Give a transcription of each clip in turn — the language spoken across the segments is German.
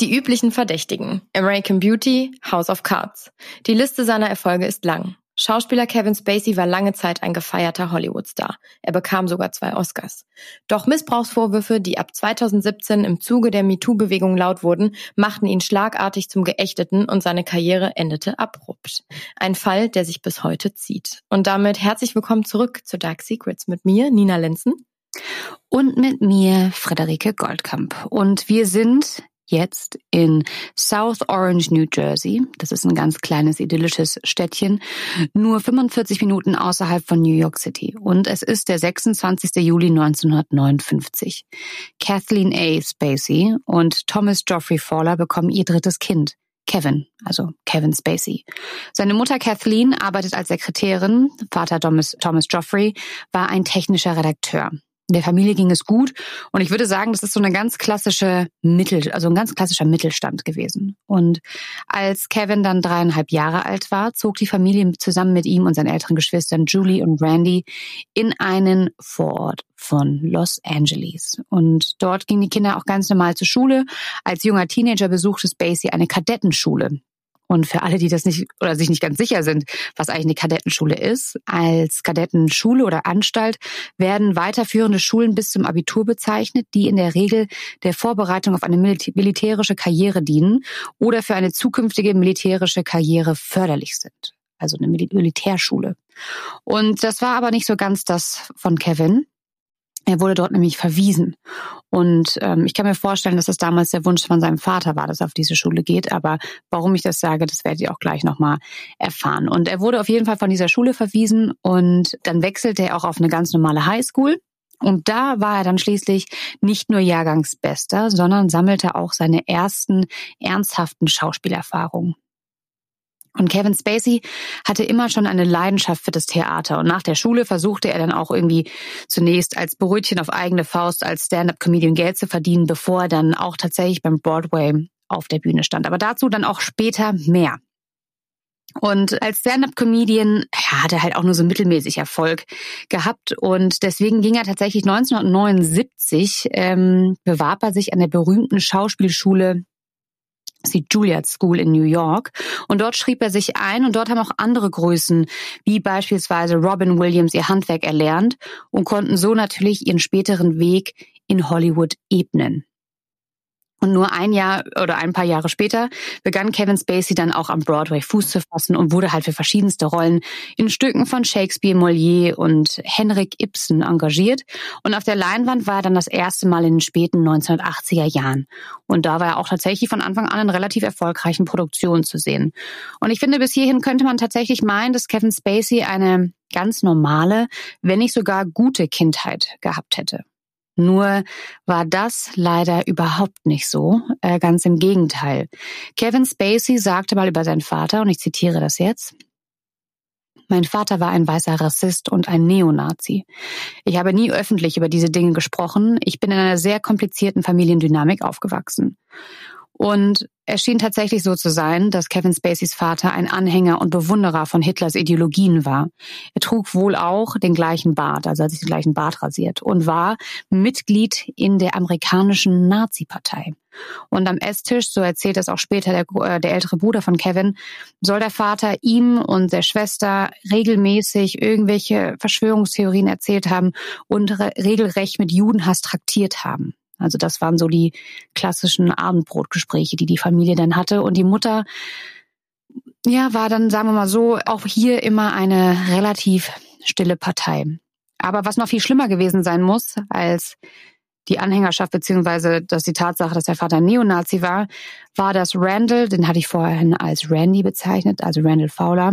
Die üblichen Verdächtigen. American Beauty, House of Cards. Die Liste seiner Erfolge ist lang. Schauspieler Kevin Spacey war lange Zeit ein gefeierter Hollywood-Star. Er bekam sogar zwei Oscars. Doch Missbrauchsvorwürfe, die ab 2017 im Zuge der MeToo-Bewegung laut wurden, machten ihn schlagartig zum Geächteten und seine Karriere endete abrupt. Ein Fall, der sich bis heute zieht. Und damit herzlich willkommen zurück zu Dark Secrets mit mir, Nina Lenzen. Und mit mir, Friederike Goldkamp. Und wir sind jetzt in South Orange, New Jersey. Das ist ein ganz kleines, idyllisches Städtchen, nur 45 Minuten außerhalb von New York City. Und es ist der 26. Juli 1959. Kathleen A. Spacey und Thomas Geoffrey Fowler bekommen ihr drittes Kind. Kevin, also Kevin Spacey. Seine Mutter Kathleen arbeitet als Sekretärin, Vater Thomas, Thomas Joffrey war ein technischer Redakteur. Der Familie ging es gut und ich würde sagen, das ist so eine ganz klassische Mittel, also ein ganz klassischer Mittelstand gewesen. Und als Kevin dann dreieinhalb Jahre alt war, zog die Familie zusammen mit ihm und seinen älteren Geschwistern Julie und Randy in einen Vorort von Los Angeles. Und dort gingen die Kinder auch ganz normal zur Schule. Als junger Teenager besuchte Spacey eine Kadettenschule. Und für alle, die das nicht oder sich nicht ganz sicher sind, was eigentlich eine Kadettenschule ist, als Kadettenschule oder Anstalt werden weiterführende Schulen bis zum Abitur bezeichnet, die in der Regel der Vorbereitung auf eine militärische Karriere dienen oder für eine zukünftige militärische Karriere förderlich sind. Also eine Militärschule. Und das war aber nicht so ganz das von Kevin. Er wurde dort nämlich verwiesen. Und ähm, ich kann mir vorstellen, dass das damals der Wunsch von seinem Vater war, dass er auf diese Schule geht. Aber warum ich das sage, das werdet ihr auch gleich nochmal erfahren. Und er wurde auf jeden Fall von dieser Schule verwiesen und dann wechselte er auch auf eine ganz normale Highschool. Und da war er dann schließlich nicht nur Jahrgangsbester, sondern sammelte auch seine ersten ernsthaften Schauspielerfahrungen. Und Kevin Spacey hatte immer schon eine Leidenschaft für das Theater. Und nach der Schule versuchte er dann auch irgendwie zunächst als Brötchen auf eigene Faust als Stand-up-Comedian Geld zu verdienen, bevor er dann auch tatsächlich beim Broadway auf der Bühne stand. Aber dazu dann auch später mehr. Und als Stand-up-Comedian ja, hat er halt auch nur so mittelmäßig Erfolg gehabt. Und deswegen ging er tatsächlich 1979, ähm, bewarb er sich an der berühmten Schauspielschule die Juilliard School in New York. Und dort schrieb er sich ein und dort haben auch andere Größen, wie beispielsweise Robin Williams, ihr Handwerk erlernt und konnten so natürlich ihren späteren Weg in Hollywood ebnen. Und nur ein Jahr oder ein paar Jahre später begann Kevin Spacey dann auch am Broadway Fuß zu fassen und wurde halt für verschiedenste Rollen in Stücken von Shakespeare, Molière und Henrik Ibsen engagiert. Und auf der Leinwand war er dann das erste Mal in den späten 1980er Jahren. Und da war er auch tatsächlich von Anfang an in relativ erfolgreichen Produktionen zu sehen. Und ich finde, bis hierhin könnte man tatsächlich meinen, dass Kevin Spacey eine ganz normale, wenn nicht sogar gute Kindheit gehabt hätte. Nur war das leider überhaupt nicht so, äh, ganz im Gegenteil. Kevin Spacey sagte mal über seinen Vater, und ich zitiere das jetzt, mein Vater war ein weißer Rassist und ein Neonazi. Ich habe nie öffentlich über diese Dinge gesprochen. Ich bin in einer sehr komplizierten Familiendynamik aufgewachsen. Und es schien tatsächlich so zu sein, dass Kevin Spaceys Vater ein Anhänger und Bewunderer von Hitlers Ideologien war. Er trug wohl auch den gleichen Bart, also hat sich den gleichen Bart rasiert und war Mitglied in der amerikanischen Nazi-Partei. Und am Esstisch, so erzählt es auch später der, äh, der ältere Bruder von Kevin, soll der Vater ihm und der Schwester regelmäßig irgendwelche Verschwörungstheorien erzählt haben und re regelrecht mit Judenhass traktiert haben. Also das waren so die klassischen Abendbrotgespräche, die die Familie dann hatte. Und die Mutter, ja, war dann, sagen wir mal so, auch hier immer eine relativ stille Partei. Aber was noch viel schlimmer gewesen sein muss als die Anhängerschaft beziehungsweise dass die Tatsache, dass der Vater Neonazi war, war, dass Randall, den hatte ich vorhin als Randy bezeichnet, also Randall Fowler,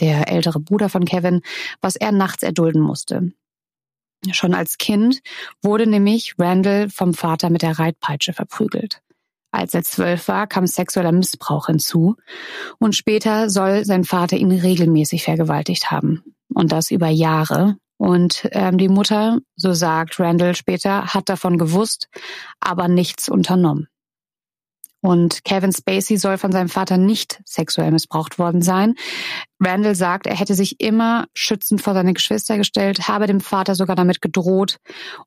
der ältere Bruder von Kevin, was er nachts erdulden musste. Schon als Kind wurde nämlich Randall vom Vater mit der Reitpeitsche verprügelt. Als er zwölf war, kam sexueller Missbrauch hinzu und später soll sein Vater ihn regelmäßig vergewaltigt haben. Und das über Jahre. Und ähm, die Mutter, so sagt Randall später, hat davon gewusst, aber nichts unternommen. Und Kevin Spacey soll von seinem Vater nicht sexuell missbraucht worden sein. Randall sagt, er hätte sich immer schützend vor seine Geschwister gestellt, habe dem Vater sogar damit gedroht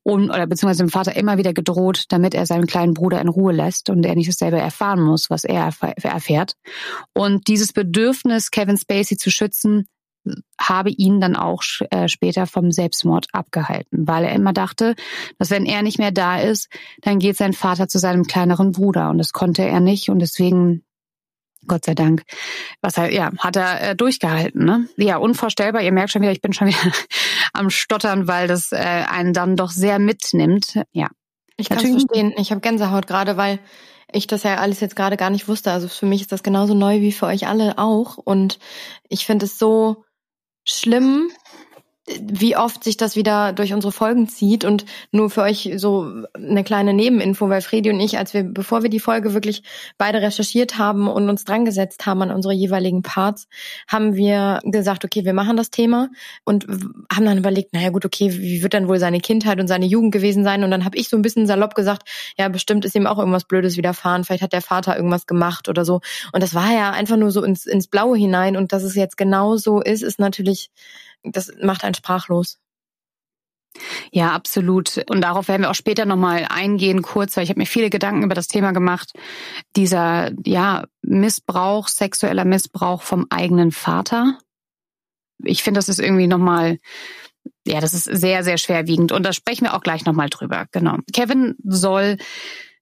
und, oder beziehungsweise dem Vater immer wieder gedroht, damit er seinen kleinen Bruder in Ruhe lässt und er nicht dasselbe erfahren muss, was er erfährt. Und dieses Bedürfnis, Kevin Spacey zu schützen, habe ihn dann auch äh, später vom Selbstmord abgehalten, weil er immer dachte, dass wenn er nicht mehr da ist, dann geht sein Vater zu seinem kleineren Bruder und das konnte er nicht und deswegen Gott sei Dank. Was er, ja, hat er äh, durchgehalten, ne? Ja, unvorstellbar. Ihr merkt schon wieder, ich bin schon wieder am Stottern, weil das äh, einen dann doch sehr mitnimmt. Ja. Ich kann verstehen. Ich habe Gänsehaut gerade, weil ich das ja alles jetzt gerade gar nicht wusste. Also für mich ist das genauso neu wie für euch alle auch. Und ich finde es so schlimm, wie oft sich das wieder durch unsere Folgen zieht und nur für euch so eine kleine Nebeninfo, weil Fredi und ich, als wir, bevor wir die Folge wirklich beide recherchiert haben und uns dran gesetzt haben an unsere jeweiligen Parts, haben wir gesagt, okay, wir machen das Thema und haben dann überlegt, naja gut, okay, wie wird dann wohl seine Kindheit und seine Jugend gewesen sein? Und dann habe ich so ein bisschen salopp gesagt, ja, bestimmt ist ihm auch irgendwas Blödes widerfahren, vielleicht hat der Vater irgendwas gemacht oder so. Und das war ja einfach nur so ins, ins Blaue hinein und dass es jetzt genau so ist, ist natürlich das macht einen sprachlos. Ja, absolut. Und darauf werden wir auch später nochmal eingehen, kurz, weil ich habe mir viele Gedanken über das Thema gemacht. Dieser, ja, Missbrauch, sexueller Missbrauch vom eigenen Vater. Ich finde, das ist irgendwie nochmal, ja, das ist sehr, sehr schwerwiegend. Und da sprechen wir auch gleich nochmal drüber. Genau. Kevin soll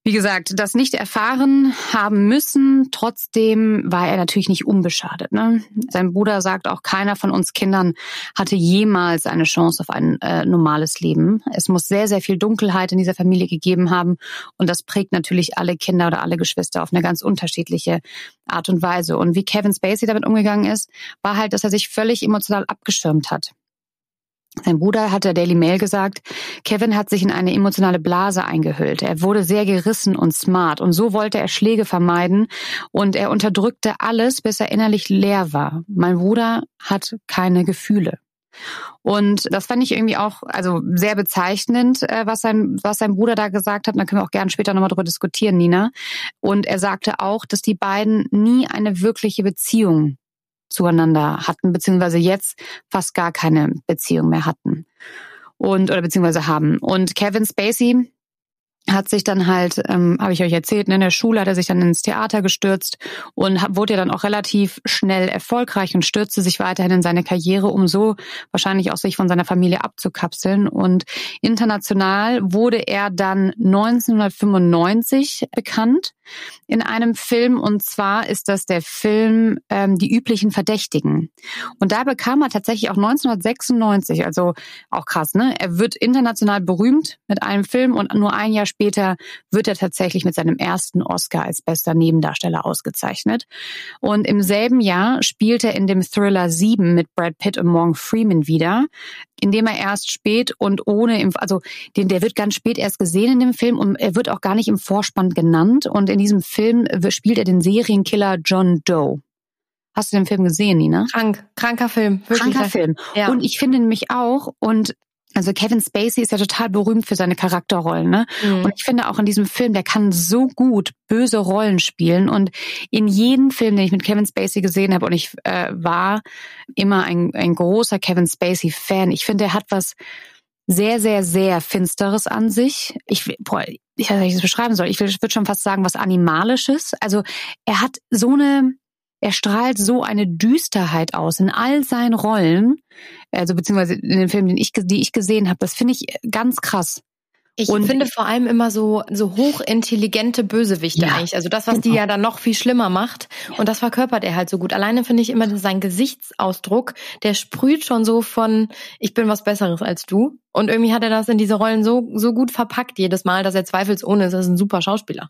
wie gesagt, das nicht erfahren haben müssen. Trotzdem war er natürlich nicht unbeschadet. Ne? Sein Bruder sagt auch, keiner von uns Kindern hatte jemals eine Chance auf ein äh, normales Leben. Es muss sehr, sehr viel Dunkelheit in dieser Familie gegeben haben. Und das prägt natürlich alle Kinder oder alle Geschwister auf eine ganz unterschiedliche Art und Weise. Und wie Kevin Spacey damit umgegangen ist, war halt, dass er sich völlig emotional abgeschirmt hat. Sein Bruder hat der Daily Mail gesagt, Kevin hat sich in eine emotionale Blase eingehüllt. Er wurde sehr gerissen und smart und so wollte er Schläge vermeiden und er unterdrückte alles, bis er innerlich leer war. Mein Bruder hat keine Gefühle. Und das fand ich irgendwie auch also sehr bezeichnend, äh, was sein, was sein Bruder da gesagt hat. Da können wir auch gerne später nochmal drüber diskutieren, Nina. Und er sagte auch, dass die beiden nie eine wirkliche Beziehung zueinander hatten, beziehungsweise jetzt fast gar keine Beziehung mehr hatten. Und, oder beziehungsweise haben. Und Kevin Spacey hat sich dann halt, ähm, habe ich euch erzählt, ne, in der Schule hat er sich dann ins Theater gestürzt und hat, wurde ja dann auch relativ schnell erfolgreich und stürzte sich weiterhin in seine Karriere, um so wahrscheinlich auch sich von seiner Familie abzukapseln. Und international wurde er dann 1995 bekannt in einem Film und zwar ist das der Film ähm, Die üblichen Verdächtigen. Und da bekam er tatsächlich auch 1996, also auch krass, ne? Er wird international berühmt mit einem Film und nur ein Jahr später wird er tatsächlich mit seinem ersten Oscar als bester Nebendarsteller ausgezeichnet. Und im selben Jahr spielt er in dem Thriller 7 mit Brad Pitt und Morgan Freeman wieder, indem er erst spät und ohne, also den, der wird ganz spät erst gesehen in dem Film und er wird auch gar nicht im Vorspann genannt. Und in diesem Film spielt er den Serienkiller John Doe. Hast du den Film gesehen, Nina? Krank, kranker Film, wirklich. Kranker Film. Ja. Und ich finde nämlich auch, und also Kevin Spacey ist ja total berühmt für seine Charakterrollen, ne? Mhm. Und ich finde auch in diesem Film, der kann so gut böse Rollen spielen. Und in jedem Film, den ich mit Kevin Spacey gesehen habe, und ich äh, war immer ein, ein großer Kevin Spacey-Fan. Ich finde, er hat was sehr, sehr, sehr Finsteres an sich. Ich, boah, ich weiß nicht, wie ich das beschreiben soll. Ich würde schon fast sagen, was Animalisches. Also er hat so eine er strahlt so eine Düsterheit aus in all seinen Rollen, also beziehungsweise in den Filmen, die ich, die ich gesehen habe. Das finde ich ganz krass. Ich und finde vor allem immer so so hochintelligente Bösewichte ja, eigentlich. Also das, was genau. die ja dann noch viel schlimmer macht. Und das verkörpert er halt so gut. Alleine finde ich immer sein Gesichtsausdruck, der sprüht schon so von ich bin was Besseres als du. Und irgendwie hat er das in diese Rollen so so gut verpackt jedes Mal, dass er zweifelsohne ist. Das ist ein super Schauspieler.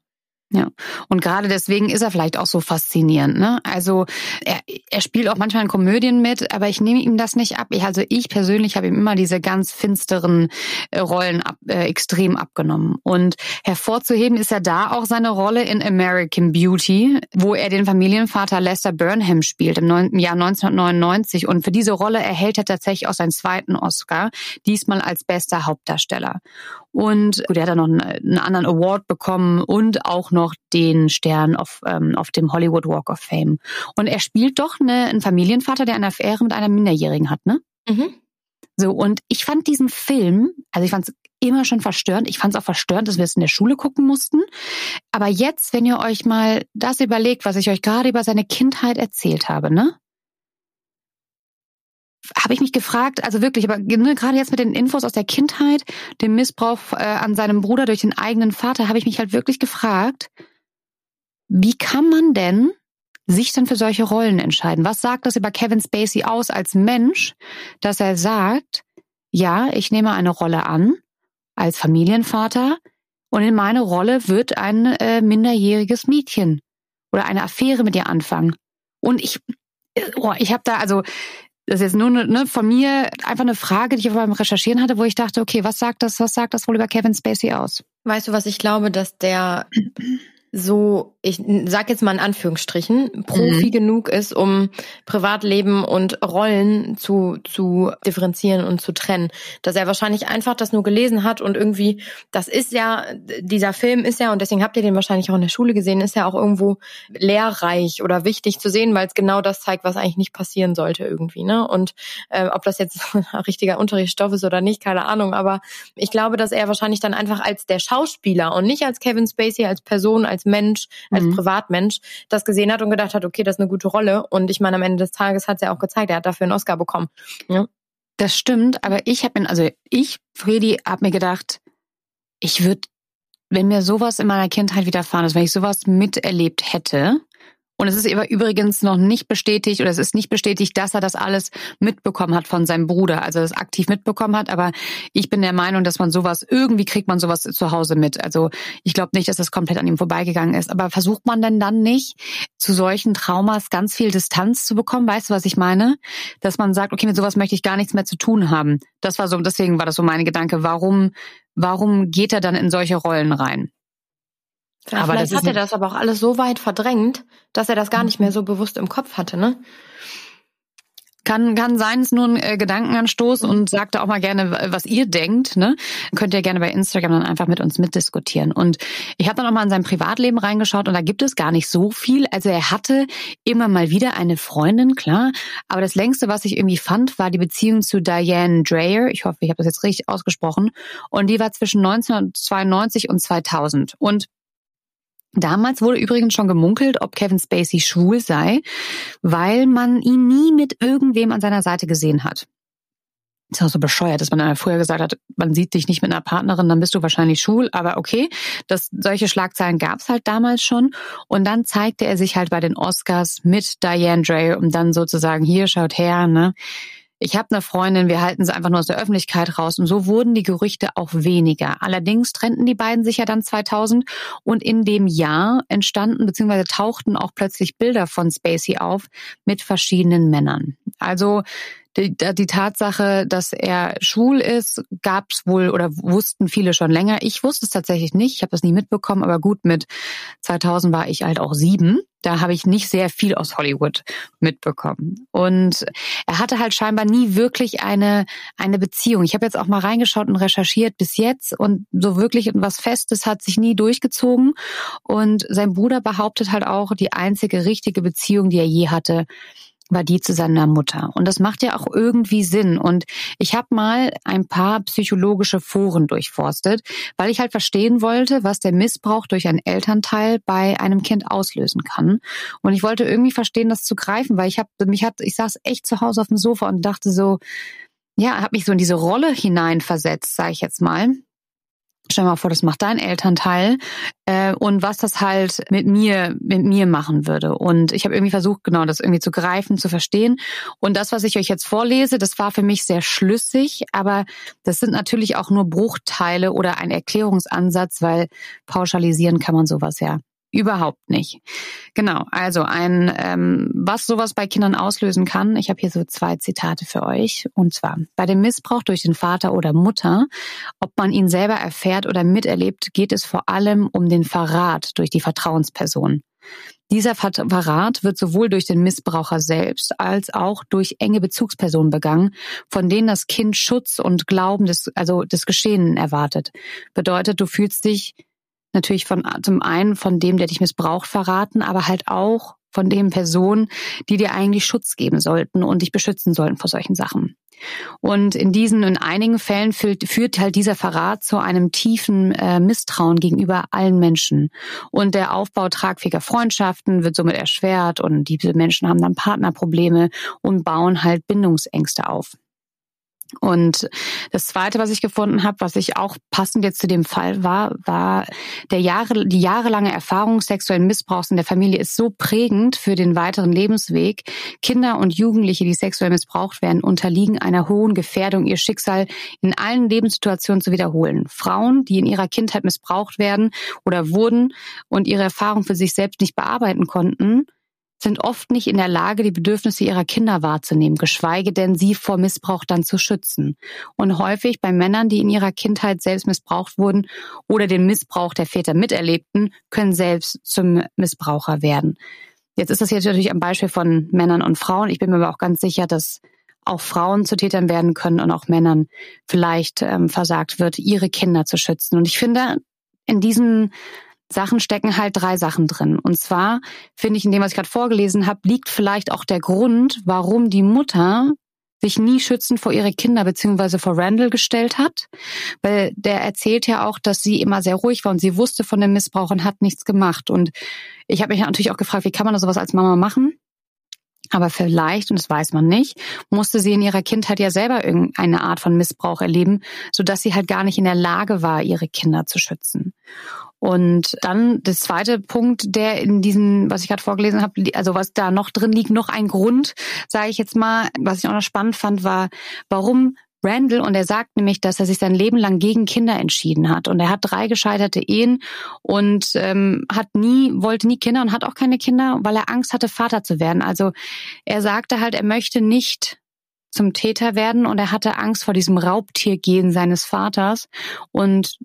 Ja, und gerade deswegen ist er vielleicht auch so faszinierend. Ne? Also er, er spielt auch manchmal in Komödien mit, aber ich nehme ihm das nicht ab. Ich, also ich persönlich habe ihm immer diese ganz finsteren äh, Rollen ab, äh, extrem abgenommen. Und hervorzuheben ist ja da auch seine Rolle in American Beauty, wo er den Familienvater Lester Burnham spielt im, neun, im Jahr 1999. Und für diese Rolle erhält er tatsächlich auch seinen zweiten Oscar, diesmal als bester Hauptdarsteller. Und gut, er hat dann noch einen, einen anderen Award bekommen und auch noch noch den Stern auf, ähm, auf dem Hollywood Walk of Fame. Und er spielt doch eine, einen Familienvater, der eine Affäre mit einer Minderjährigen hat, ne? Mhm. So, und ich fand diesen Film, also ich fand es immer schon verstörend. Ich fand es auch verstörend, dass wir es in der Schule gucken mussten. Aber jetzt, wenn ihr euch mal das überlegt, was ich euch gerade über seine Kindheit erzählt habe, ne? Habe ich mich gefragt, also wirklich, aber ne, gerade jetzt mit den Infos aus der Kindheit, dem Missbrauch äh, an seinem Bruder durch den eigenen Vater, habe ich mich halt wirklich gefragt, wie kann man denn sich dann für solche Rollen entscheiden? Was sagt das über Kevin Spacey aus als Mensch, dass er sagt, ja, ich nehme eine Rolle an als Familienvater und in meine Rolle wird ein äh, minderjähriges Mädchen oder eine Affäre mit ihr anfangen. Und ich, äh, oh, ich habe da also das ist jetzt nur ne, von mir einfach eine Frage, die ich beim Recherchieren hatte, wo ich dachte, okay, was sagt das, was sagt das wohl über Kevin Spacey aus? Weißt du, was ich glaube, dass der so, ich sag jetzt mal in Anführungsstrichen, Profi mhm. genug ist, um Privatleben und Rollen zu, zu differenzieren und zu trennen. Dass er wahrscheinlich einfach das nur gelesen hat und irgendwie, das ist ja, dieser Film ist ja, und deswegen habt ihr den wahrscheinlich auch in der Schule gesehen, ist ja auch irgendwo lehrreich oder wichtig zu sehen, weil es genau das zeigt, was eigentlich nicht passieren sollte irgendwie, ne? Und äh, ob das jetzt richtiger Unterrichtsstoff ist oder nicht, keine Ahnung, aber ich glaube, dass er wahrscheinlich dann einfach als der Schauspieler und nicht als Kevin Spacey, als Person, als Mensch, als mhm. Privatmensch das gesehen hat und gedacht hat, okay, das ist eine gute Rolle. Und ich meine, am Ende des Tages hat es ja auch gezeigt, er hat dafür einen Oscar bekommen. Ja. Das stimmt, aber ich habe mir, also ich, Fredi, habe mir gedacht, ich würde, wenn mir sowas in meiner Kindheit widerfahren ist, wenn ich sowas miterlebt hätte, und es ist übrigens noch nicht bestätigt oder es ist nicht bestätigt, dass er das alles mitbekommen hat von seinem Bruder, also das aktiv mitbekommen hat. Aber ich bin der Meinung, dass man sowas, irgendwie kriegt man sowas zu Hause mit. Also ich glaube nicht, dass das komplett an ihm vorbeigegangen ist. Aber versucht man denn dann nicht, zu solchen Traumas ganz viel Distanz zu bekommen? Weißt du, was ich meine? Dass man sagt, okay, mit sowas möchte ich gar nichts mehr zu tun haben. Das war so, deswegen war das so meine Gedanke. Warum, warum geht er dann in solche Rollen rein? Ja, aber vielleicht hat er das aber auch alles so weit verdrängt, dass er das gar nicht mehr so bewusst im Kopf hatte, ne? Kann, kann sein, ist nur ein äh, Gedankenanstoß und sagt auch mal gerne, was ihr denkt. Ne? Könnt ihr gerne bei Instagram dann einfach mit uns mitdiskutieren. Und ich habe dann auch mal in sein Privatleben reingeschaut und da gibt es gar nicht so viel. Also er hatte immer mal wieder eine Freundin, klar. Aber das längste, was ich irgendwie fand, war die Beziehung zu Diane Dreyer. Ich hoffe, ich habe das jetzt richtig ausgesprochen. Und die war zwischen 1992 und 2000. Und Damals wurde übrigens schon gemunkelt, ob Kevin Spacey schwul sei, weil man ihn nie mit irgendwem an seiner Seite gesehen hat. Ist auch so bescheuert, dass man früher gesagt hat, man sieht dich nicht mit einer Partnerin, dann bist du wahrscheinlich schwul. Aber okay, das, solche Schlagzeilen gab es halt damals schon. Und dann zeigte er sich halt bei den Oscars mit Diane Dre, um dann sozusagen, hier, schaut her, ne? Ich habe eine Freundin, wir halten sie einfach nur aus der Öffentlichkeit raus. Und so wurden die Gerüchte auch weniger. Allerdings trennten die beiden sich ja dann 2000 und in dem Jahr entstanden bzw. tauchten auch plötzlich Bilder von Spacey auf mit verschiedenen Männern. Also die, die Tatsache, dass er schwul ist, gab es wohl oder wussten viele schon länger. Ich wusste es tatsächlich nicht. Ich habe das nie mitbekommen. Aber gut, mit 2000 war ich halt auch sieben. Da habe ich nicht sehr viel aus Hollywood mitbekommen. Und er hatte halt scheinbar nie wirklich eine, eine Beziehung. Ich habe jetzt auch mal reingeschaut und recherchiert bis jetzt und so wirklich was Festes hat sich nie durchgezogen. Und sein Bruder behauptet halt auch, die einzige richtige Beziehung, die er je hatte, war die zu seiner Mutter. Und das macht ja auch irgendwie Sinn. Und ich habe mal ein paar psychologische Foren durchforstet, weil ich halt verstehen wollte, was der Missbrauch durch einen Elternteil bei einem Kind auslösen kann. Und ich wollte irgendwie verstehen, das zu greifen, weil ich habe mich hat, ich saß echt zu Hause auf dem Sofa und dachte so, ja, habe mich so in diese Rolle hineinversetzt, sage ich jetzt mal Stell mal vor, das macht dein Elternteil äh, und was das halt mit mir mit mir machen würde. Und ich habe irgendwie versucht, genau das irgendwie zu greifen, zu verstehen. Und das, was ich euch jetzt vorlese, das war für mich sehr schlüssig, aber das sind natürlich auch nur Bruchteile oder ein Erklärungsansatz, weil pauschalisieren kann man sowas ja Überhaupt nicht. Genau, also ein, ähm, was sowas bei Kindern auslösen kann. Ich habe hier so zwei Zitate für euch. Und zwar, bei dem Missbrauch durch den Vater oder Mutter, ob man ihn selber erfährt oder miterlebt, geht es vor allem um den Verrat durch die Vertrauensperson. Dieser Verrat wird sowohl durch den Missbraucher selbst als auch durch enge Bezugspersonen begangen, von denen das Kind Schutz und Glauben des, also des Geschehenen erwartet. Bedeutet, du fühlst dich natürlich von zum einen von dem, der dich missbraucht, verraten, aber halt auch von den Personen, die dir eigentlich Schutz geben sollten und dich beschützen sollten vor solchen Sachen. Und in diesen, in einigen Fällen führt, führt halt dieser Verrat zu einem tiefen äh, Misstrauen gegenüber allen Menschen. Und der Aufbau tragfähiger Freundschaften wird somit erschwert und diese Menschen haben dann Partnerprobleme und bauen halt Bindungsängste auf. Und das Zweite, was ich gefunden habe, was ich auch passend jetzt zu dem Fall war, war der Jahre, die jahrelange Erfahrung sexuellen Missbrauchs in der Familie ist so prägend für den weiteren Lebensweg. Kinder und Jugendliche, die sexuell missbraucht werden, unterliegen einer hohen Gefährdung, ihr Schicksal in allen Lebenssituationen zu wiederholen. Frauen, die in ihrer Kindheit missbraucht werden oder wurden und ihre Erfahrung für sich selbst nicht bearbeiten konnten, sind oft nicht in der Lage, die Bedürfnisse ihrer Kinder wahrzunehmen, geschweige denn sie vor Missbrauch dann zu schützen. Und häufig bei Männern, die in ihrer Kindheit selbst missbraucht wurden oder den Missbrauch der Väter miterlebten, können selbst zum Missbraucher werden. Jetzt ist das jetzt natürlich ein Beispiel von Männern und Frauen. Ich bin mir aber auch ganz sicher, dass auch Frauen zu Tätern werden können und auch Männern vielleicht ähm, versagt wird, ihre Kinder zu schützen. Und ich finde, in diesen Sachen stecken halt drei Sachen drin. Und zwar finde ich in dem, was ich gerade vorgelesen habe, liegt vielleicht auch der Grund, warum die Mutter sich nie schützend vor ihre Kinder beziehungsweise vor Randall gestellt hat, weil der erzählt ja auch, dass sie immer sehr ruhig war und sie wusste von dem Missbrauch und hat nichts gemacht. Und ich habe mich natürlich auch gefragt, wie kann man sowas als Mama machen? Aber vielleicht, und das weiß man nicht, musste sie in ihrer Kindheit ja selber irgendeine Art von Missbrauch erleben, sodass sie halt gar nicht in der Lage war, ihre Kinder zu schützen. Und dann das zweite Punkt, der in diesem, was ich gerade vorgelesen habe, also was da noch drin liegt, noch ein Grund, sage ich jetzt mal, was ich auch noch spannend fand, war, warum Randall und er sagt nämlich, dass er sich sein Leben lang gegen Kinder entschieden hat und er hat drei gescheiterte Ehen und ähm, hat nie wollte nie Kinder und hat auch keine Kinder, weil er Angst hatte Vater zu werden. Also er sagte halt, er möchte nicht zum Täter werden und er hatte Angst vor diesem Raubtiergehen seines Vaters und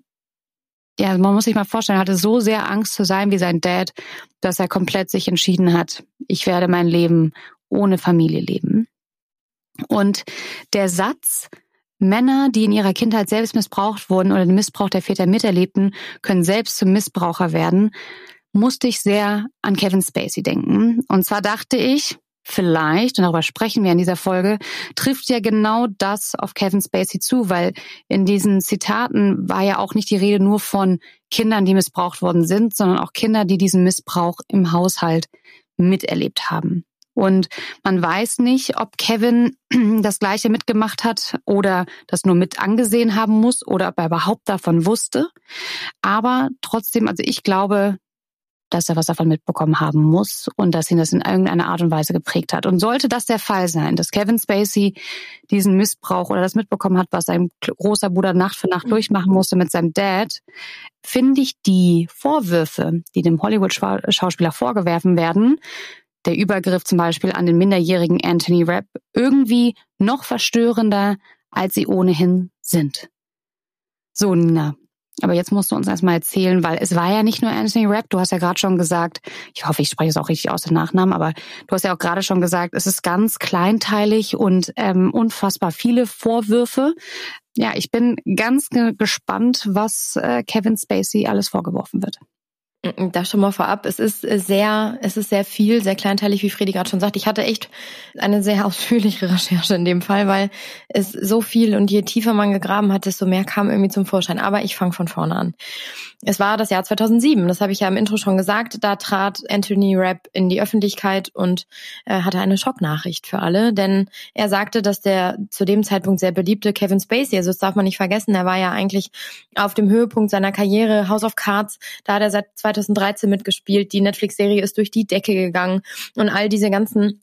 ja, man muss sich mal vorstellen, er hatte so sehr Angst zu sein wie sein Dad, dass er komplett sich entschieden hat, ich werde mein Leben ohne Familie leben. Und der Satz, Männer, die in ihrer Kindheit selbst missbraucht wurden oder den Missbrauch der Väter miterlebten, können selbst zum Missbraucher werden, musste ich sehr an Kevin Spacey denken. Und zwar dachte ich, vielleicht, und darüber sprechen wir in dieser Folge, trifft ja genau das auf Kevin Spacey zu, weil in diesen Zitaten war ja auch nicht die Rede nur von Kindern, die missbraucht worden sind, sondern auch Kinder, die diesen Missbrauch im Haushalt miterlebt haben. Und man weiß nicht, ob Kevin das Gleiche mitgemacht hat oder das nur mit angesehen haben muss oder ob er überhaupt davon wusste. Aber trotzdem, also ich glaube, dass er was davon mitbekommen haben muss und dass ihn das in irgendeiner Art und Weise geprägt hat. Und sollte das der Fall sein, dass Kevin Spacey diesen Missbrauch oder das mitbekommen hat, was sein großer Bruder Nacht für Nacht durchmachen musste mit seinem Dad, finde ich die Vorwürfe, die dem Hollywood-Schauspieler vorgewerfen werden, der Übergriff zum Beispiel an den minderjährigen Anthony Rapp irgendwie noch verstörender, als sie ohnehin sind. So, Nina. Aber jetzt musst du uns erstmal erzählen, weil es war ja nicht nur Anthony Rapp, du hast ja gerade schon gesagt, ich hoffe, ich spreche es auch richtig aus, den Nachnamen, aber du hast ja auch gerade schon gesagt, es ist ganz kleinteilig und ähm, unfassbar viele Vorwürfe. Ja, ich bin ganz gespannt, was äh, Kevin Spacey alles vorgeworfen wird. Da schon mal vorab, es ist sehr, es ist sehr viel, sehr kleinteilig, wie Fredi gerade schon sagt. Ich hatte echt eine sehr ausführliche Recherche in dem Fall, weil es so viel und je tiefer man gegraben hat, desto mehr kam irgendwie zum Vorschein. Aber ich fange von vorne an. Es war das Jahr 2007, das habe ich ja im Intro schon gesagt. Da trat Anthony Rapp in die Öffentlichkeit und äh, hatte eine Schocknachricht für alle, denn er sagte, dass der zu dem Zeitpunkt sehr beliebte Kevin Spacey, also das darf man nicht vergessen, er war ja eigentlich auf dem Höhepunkt seiner Karriere, House of Cards, da hat er seit 2013 mitgespielt. Die Netflix-Serie ist durch die Decke gegangen und all diese ganzen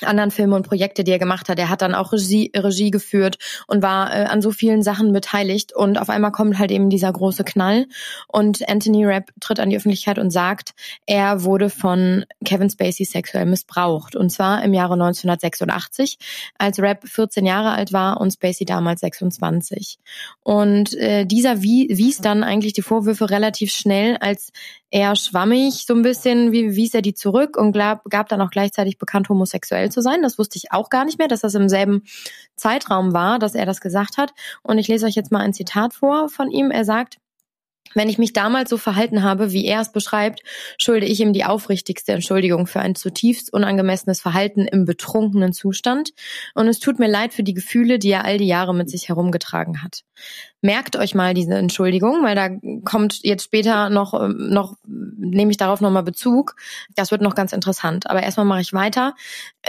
anderen Filme und Projekte, die er gemacht hat. Er hat dann auch Regie, Regie geführt und war äh, an so vielen Sachen beteiligt. Und auf einmal kommt halt eben dieser große Knall. Und Anthony Rapp tritt an die Öffentlichkeit und sagt, er wurde von Kevin Spacey sexuell missbraucht. Und zwar im Jahre 1986, als Rapp 14 Jahre alt war und Spacey damals 26. Und äh, dieser wies dann eigentlich die Vorwürfe relativ schnell als eher schwammig, so ein bisschen, wie wies er die zurück und gab, gab dann auch gleichzeitig bekannt, homosexuell zu sein. Das wusste ich auch gar nicht mehr, dass das im selben Zeitraum war, dass er das gesagt hat. Und ich lese euch jetzt mal ein Zitat vor von ihm. Er sagt, Wenn ich mich damals so verhalten habe, wie er es beschreibt, schulde ich ihm die aufrichtigste Entschuldigung für ein zutiefst unangemessenes Verhalten im betrunkenen Zustand. Und es tut mir leid für die Gefühle, die er all die Jahre mit sich herumgetragen hat. Merkt euch mal diese Entschuldigung, weil da kommt jetzt später noch, ähm, noch nehme ich darauf nochmal Bezug. Das wird noch ganz interessant. Aber erstmal mache ich weiter.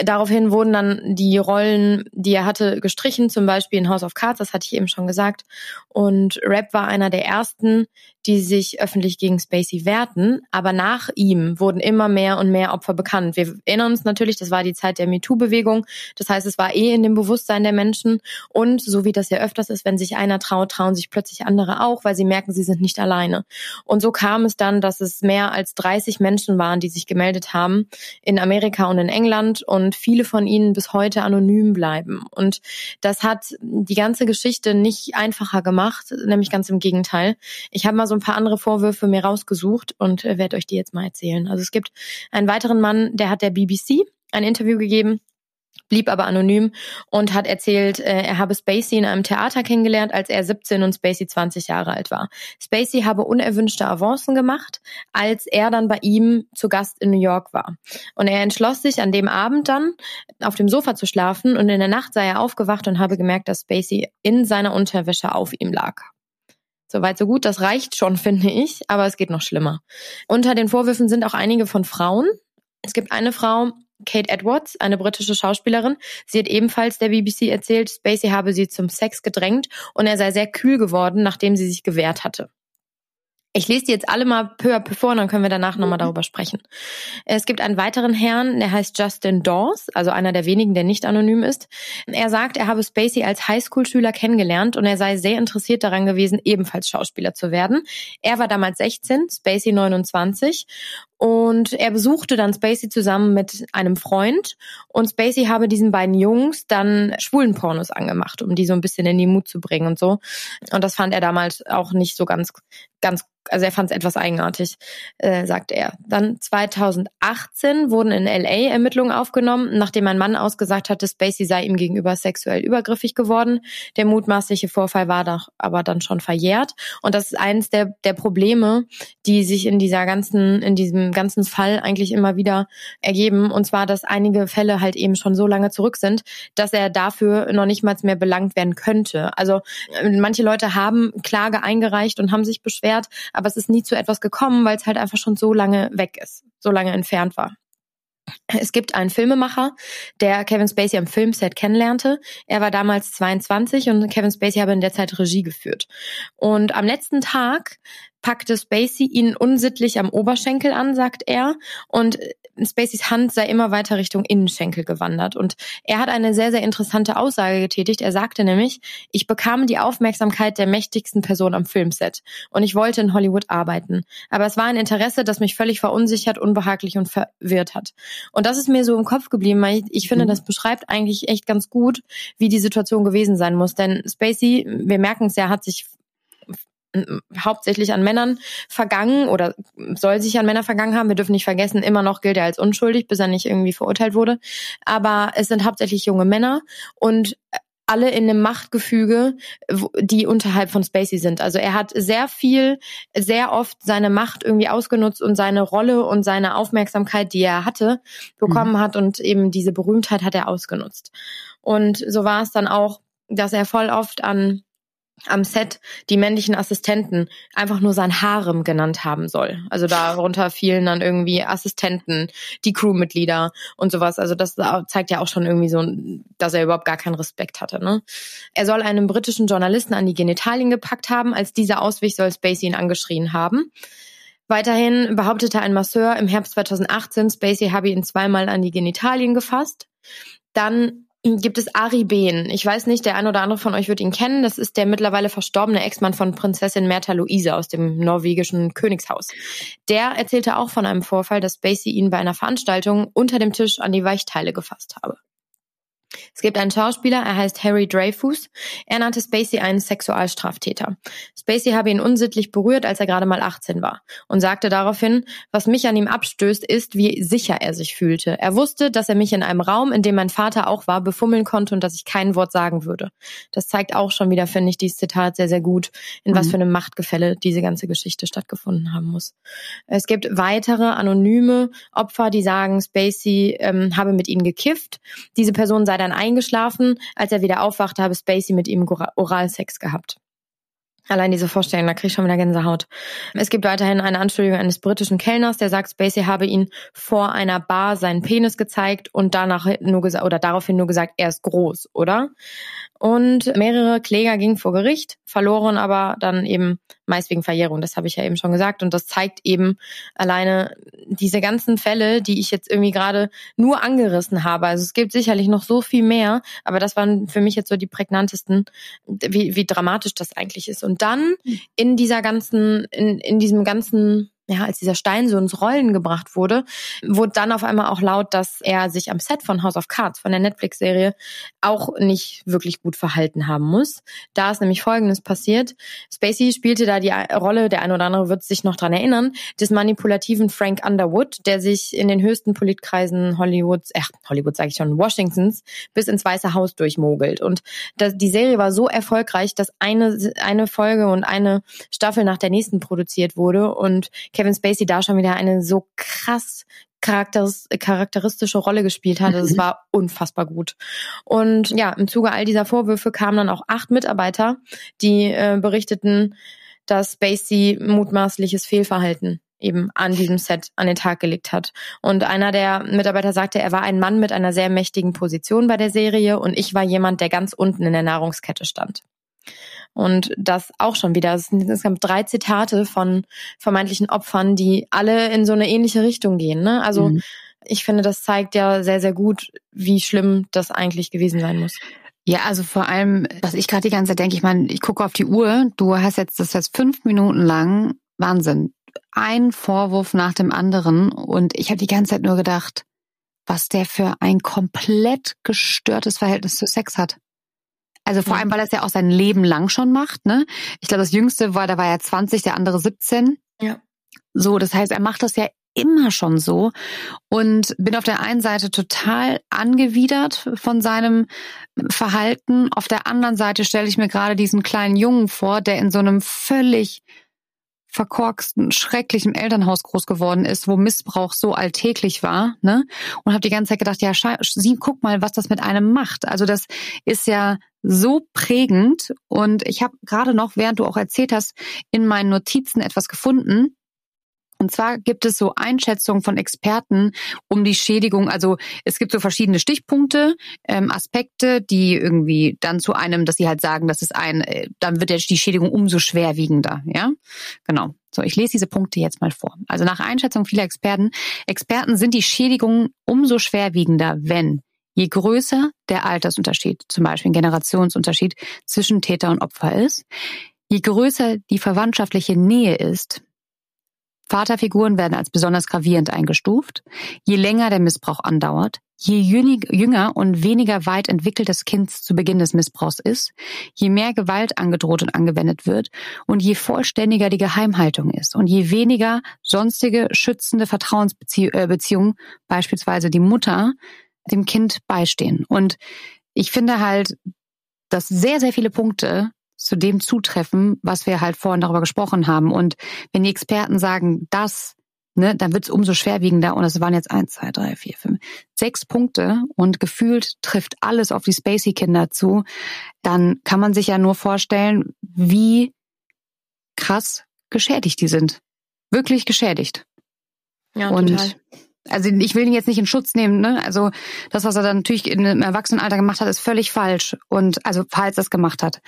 Daraufhin wurden dann die Rollen, die er hatte, gestrichen, zum Beispiel in House of Cards, das hatte ich eben schon gesagt. Und Rap war einer der ersten, die sich öffentlich gegen Spacey wehrten. Aber nach ihm wurden immer mehr und mehr Opfer bekannt. Wir erinnern uns natürlich, das war die Zeit der MeToo-Bewegung. Das heißt, es war eh in dem Bewusstsein der Menschen. Und so wie das ja öfters ist, wenn sich einer traut, trauen sich plötzlich andere auch, weil sie merken, sie sind nicht alleine. Und so kam es dann, dass es mehr als 30 Menschen waren, die sich gemeldet haben in Amerika und in England und viele von ihnen bis heute anonym bleiben. Und das hat die ganze Geschichte nicht einfacher gemacht, nämlich ganz im Gegenteil. Ich habe mal so so ein paar andere Vorwürfe mir rausgesucht und äh, werde euch die jetzt mal erzählen. Also es gibt einen weiteren Mann, der hat der BBC ein Interview gegeben blieb aber anonym und hat erzählt, äh, er habe Spacey in einem Theater kennengelernt, als er 17 und Spacey 20 Jahre alt war. Spacey habe unerwünschte Avancen gemacht, als er dann bei ihm zu Gast in New York war. Und er entschloss sich an dem Abend dann auf dem Sofa zu schlafen und in der Nacht sei er aufgewacht und habe gemerkt, dass Spacey in seiner Unterwäsche auf ihm lag. Soweit so gut, das reicht schon, finde ich, aber es geht noch schlimmer. Unter den Vorwürfen sind auch einige von Frauen. Es gibt eine Frau, Kate Edwards, eine britische Schauspielerin. Sie hat ebenfalls der BBC erzählt, Spacey habe sie zum Sex gedrängt und er sei sehr kühl geworden, nachdem sie sich gewehrt hatte. Ich lese die jetzt alle mal peu à peu vor und dann können wir danach nochmal mhm. darüber sprechen. Es gibt einen weiteren Herrn, der heißt Justin Dawes, also einer der wenigen, der nicht anonym ist. Er sagt, er habe Spacey als Highschool-Schüler kennengelernt und er sei sehr interessiert daran gewesen, ebenfalls Schauspieler zu werden. Er war damals 16, Spacey 29 und er besuchte dann Spacey zusammen mit einem Freund und Spacey habe diesen beiden Jungs dann schwulen Pornos angemacht, um die so ein bisschen in die Mut zu bringen und so. Und das fand er damals auch nicht so ganz, ganz also er fand es etwas eigenartig, äh, sagt er. Dann 2018 wurden in LA Ermittlungen aufgenommen, nachdem ein Mann ausgesagt hatte, Spacey sei ihm gegenüber sexuell übergriffig geworden. Der mutmaßliche Vorfall war doch aber dann schon verjährt. Und das ist eines der, der Probleme, die sich in dieser ganzen, in diesem ganzen Fall eigentlich immer wieder ergeben. Und zwar, dass einige Fälle halt eben schon so lange zurück sind, dass er dafür noch nicht mal mehr belangt werden könnte. Also äh, manche Leute haben Klage eingereicht und haben sich beschwert, aber es ist nie zu etwas gekommen, weil es halt einfach schon so lange weg ist, so lange entfernt war. Es gibt einen Filmemacher, der Kevin Spacey am Filmset kennenlernte. Er war damals 22 und Kevin Spacey habe in der Zeit Regie geführt. Und am letzten Tag packte Spacey ihn unsittlich am Oberschenkel an, sagt er. Und Spaceys Hand sei immer weiter Richtung Innenschenkel gewandert. Und er hat eine sehr, sehr interessante Aussage getätigt. Er sagte nämlich, ich bekam die Aufmerksamkeit der mächtigsten Person am Filmset. Und ich wollte in Hollywood arbeiten. Aber es war ein Interesse, das mich völlig verunsichert, unbehaglich und verwirrt hat. Und das ist mir so im Kopf geblieben, weil ich, ich finde, mhm. das beschreibt eigentlich echt ganz gut, wie die Situation gewesen sein muss. Denn Spacey, wir merken es ja, hat sich hauptsächlich an Männern vergangen oder soll sich an Männer vergangen haben. Wir dürfen nicht vergessen, immer noch gilt er als unschuldig, bis er nicht irgendwie verurteilt wurde. Aber es sind hauptsächlich junge Männer und alle in einem Machtgefüge, die unterhalb von Spacey sind. Also er hat sehr viel, sehr oft seine Macht irgendwie ausgenutzt und seine Rolle und seine Aufmerksamkeit, die er hatte, bekommen mhm. hat und eben diese Berühmtheit hat er ausgenutzt. Und so war es dann auch, dass er voll oft an am Set die männlichen Assistenten einfach nur sein Harem genannt haben soll. Also darunter fielen dann irgendwie Assistenten, die Crewmitglieder und sowas. Also das zeigt ja auch schon irgendwie so, dass er überhaupt gar keinen Respekt hatte. Ne? Er soll einen britischen Journalisten an die Genitalien gepackt haben. Als dieser auswich, soll Spacey ihn angeschrien haben. Weiterhin behauptete ein Masseur im Herbst 2018, Spacey habe ihn zweimal an die Genitalien gefasst. Dann gibt es Ari Behn. Ich weiß nicht, der ein oder andere von euch wird ihn kennen. Das ist der mittlerweile verstorbene Ex-Mann von Prinzessin Märtha Luise aus dem norwegischen Königshaus. Der erzählte auch von einem Vorfall, dass Spacey ihn bei einer Veranstaltung unter dem Tisch an die Weichteile gefasst habe. Es gibt einen Schauspieler, er heißt Harry Dreyfus. Er nannte Spacey einen Sexualstraftäter. Spacey habe ihn unsittlich berührt, als er gerade mal 18 war und sagte daraufhin, was mich an ihm abstößt, ist, wie sicher er sich fühlte. Er wusste, dass er mich in einem Raum, in dem mein Vater auch war, befummeln konnte und dass ich kein Wort sagen würde. Das zeigt auch schon wieder, finde ich, dieses Zitat sehr, sehr gut, in mhm. was für einem Machtgefälle diese ganze Geschichte stattgefunden haben muss. Es gibt weitere anonyme Opfer, die sagen, Spacey ähm, habe mit ihnen gekifft. Diese Person sei dann eingeschlafen. Als er wieder aufwachte, habe Spacey mit ihm Oralsex gehabt. Allein diese Vorstellung, da kriege ich schon wieder Gänsehaut. Es gibt weiterhin eine Anschuldigung eines britischen Kellners, der sagt, Spacey habe ihn vor einer Bar seinen Penis gezeigt und danach nur gesagt oder daraufhin nur gesagt, er ist groß, oder? Und mehrere Kläger gingen vor Gericht, verloren aber dann eben meist wegen Verjährung. Das habe ich ja eben schon gesagt. Und das zeigt eben alleine diese ganzen Fälle, die ich jetzt irgendwie gerade nur angerissen habe. Also es gibt sicherlich noch so viel mehr, aber das waren für mich jetzt so die prägnantesten, wie, wie dramatisch das eigentlich ist. Und dann hm. in dieser ganzen, in, in diesem ganzen ja, als dieser Stein so ins Rollen gebracht wurde, wurde dann auf einmal auch laut, dass er sich am Set von House of Cards, von der Netflix-Serie, auch nicht wirklich gut verhalten haben muss. Da ist nämlich Folgendes passiert. Spacey spielte da die Rolle, der eine oder andere wird sich noch dran erinnern, des manipulativen Frank Underwood, der sich in den höchsten Politkreisen Hollywoods, äh, Hollywood sage ich schon, Washingtons, bis ins Weiße Haus durchmogelt. Und das, die Serie war so erfolgreich, dass eine, eine Folge und eine Staffel nach der nächsten produziert wurde und Kevin Spacey da schon wieder eine so krass charakteristische Rolle gespielt hat. Es mhm. war unfassbar gut. Und ja, im Zuge all dieser Vorwürfe kamen dann auch acht Mitarbeiter, die äh, berichteten, dass Spacey mutmaßliches Fehlverhalten eben an diesem Set an den Tag gelegt hat. Und einer der Mitarbeiter sagte, er war ein Mann mit einer sehr mächtigen Position bei der Serie und ich war jemand, der ganz unten in der Nahrungskette stand. Und das auch schon wieder. Es sind insgesamt drei Zitate von vermeintlichen Opfern, die alle in so eine ähnliche Richtung gehen. Ne? Also mhm. ich finde, das zeigt ja sehr, sehr gut, wie schlimm das eigentlich gewesen sein muss. Ja, also vor allem, was ich gerade die ganze Zeit denke, ich meine, ich gucke auf die Uhr, du hast jetzt das jetzt fünf Minuten lang, Wahnsinn, ein Vorwurf nach dem anderen und ich habe die ganze Zeit nur gedacht, was der für ein komplett gestörtes Verhältnis zu Sex hat. Also vor allem, weil er es ja auch sein Leben lang schon macht. Ne? Ich glaube, das Jüngste war, da war er 20, der andere 17. Ja. So, das heißt, er macht das ja immer schon so und bin auf der einen Seite total angewidert von seinem Verhalten. Auf der anderen Seite stelle ich mir gerade diesen kleinen Jungen vor, der in so einem völlig verkorksten, schrecklichen Elternhaus groß geworden ist, wo Missbrauch so alltäglich war, ne? Und habe die ganze Zeit gedacht, ja, sieh, guck mal, was das mit einem macht. Also das ist ja so prägend und ich habe gerade noch, während du auch erzählt hast, in meinen Notizen etwas gefunden, und zwar gibt es so Einschätzungen von Experten um die Schädigung. Also es gibt so verschiedene Stichpunkte, ähm, Aspekte, die irgendwie dann zu einem, dass sie halt sagen, das ist ein, äh, dann wird die Schädigung umso schwerwiegender. Ja, genau. So, ich lese diese Punkte jetzt mal vor. Also nach Einschätzung vieler Experten, Experten sind die Schädigungen umso schwerwiegender, wenn je größer der Altersunterschied, zum Beispiel ein Generationsunterschied zwischen Täter und Opfer ist, je größer die verwandtschaftliche Nähe ist, Vaterfiguren werden als besonders gravierend eingestuft. Je länger der Missbrauch andauert, je jünger und weniger weit entwickelt das Kind zu Beginn des Missbrauchs ist, je mehr Gewalt angedroht und angewendet wird und je vollständiger die Geheimhaltung ist und je weniger sonstige schützende Vertrauensbeziehungen, äh, beispielsweise die Mutter, dem Kind beistehen. Und ich finde halt, dass sehr, sehr viele Punkte zu dem zutreffen, was wir halt vorhin darüber gesprochen haben. Und wenn die Experten sagen, das, ne, dann wird es umso schwerwiegender. Und es waren jetzt eins, zwei, drei, vier, fünf, sechs Punkte und gefühlt trifft alles auf die Spacey-Kinder zu. Dann kann man sich ja nur vorstellen, wie krass geschädigt die sind. Wirklich geschädigt. Ja, und total also ich will ihn jetzt nicht in Schutz nehmen, ne? Also das, was er dann natürlich im Erwachsenenalter gemacht hat, ist völlig falsch. Und also falls er es gemacht hat.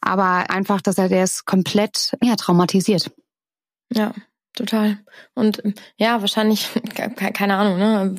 Aber einfach, dass er der ist komplett ja, traumatisiert. Ja, total. Und ja, wahrscheinlich, keine Ahnung, ne?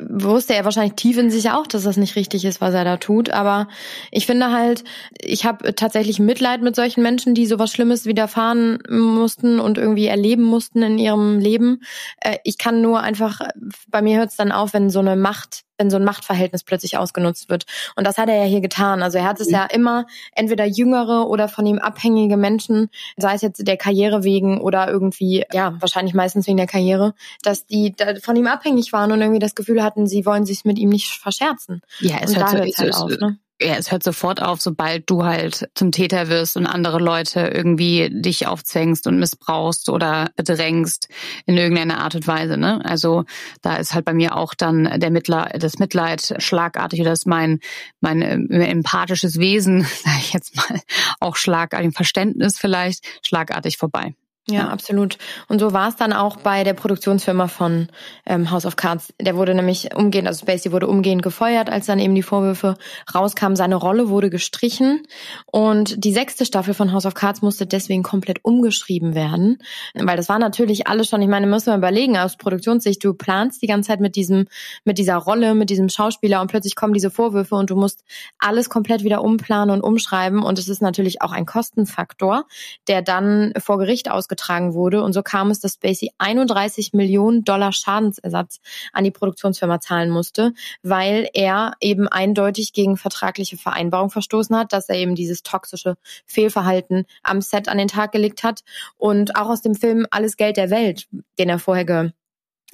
Wusste er wahrscheinlich tief in sich auch, dass das nicht richtig ist, was er da tut. Aber ich finde halt, ich habe tatsächlich Mitleid mit solchen Menschen, die sowas Schlimmes widerfahren mussten und irgendwie erleben mussten in ihrem Leben. Äh, ich kann nur einfach, bei mir hört es dann auf, wenn so eine Macht wenn so ein Machtverhältnis plötzlich ausgenutzt wird. Und das hat er ja hier getan. Also er hat es mhm. ja immer entweder jüngere oder von ihm abhängige Menschen, sei es jetzt der Karriere wegen oder irgendwie, ja, wahrscheinlich meistens wegen der Karriere, dass die von ihm abhängig waren und irgendwie das Gefühl hatten, sie wollen sich mit ihm nicht verscherzen. Ja, es und hört da so, halt auf, ne? Ja, es hört sofort auf, sobald du halt zum Täter wirst und andere Leute irgendwie dich aufzwängst und missbrauchst oder bedrängst in irgendeiner Art und Weise. Ne? Also da ist halt bei mir auch dann der Mitleid, das Mitleid schlagartig oder das mein mein äh, empathisches Wesen, sage ich jetzt mal, auch schlagartig Verständnis vielleicht schlagartig vorbei. Ja, absolut. Und so war es dann auch bei der Produktionsfirma von ähm, House of Cards. Der wurde nämlich umgehend, also Spacey wurde umgehend gefeuert, als dann eben die Vorwürfe rauskamen. Seine Rolle wurde gestrichen und die sechste Staffel von House of Cards musste deswegen komplett umgeschrieben werden, weil das war natürlich alles schon. Ich meine, müssen wir überlegen aus Produktionssicht. Du planst die ganze Zeit mit diesem, mit dieser Rolle, mit diesem Schauspieler und plötzlich kommen diese Vorwürfe und du musst alles komplett wieder umplanen und umschreiben und es ist natürlich auch ein Kostenfaktor, der dann vor Gericht ausgetragen ausgetragen wurde. Und so kam es, dass Spacey 31 Millionen Dollar Schadensersatz an die Produktionsfirma zahlen musste, weil er eben eindeutig gegen vertragliche Vereinbarung verstoßen hat, dass er eben dieses toxische Fehlverhalten am Set an den Tag gelegt hat und auch aus dem Film Alles Geld der Welt, den er vorher ge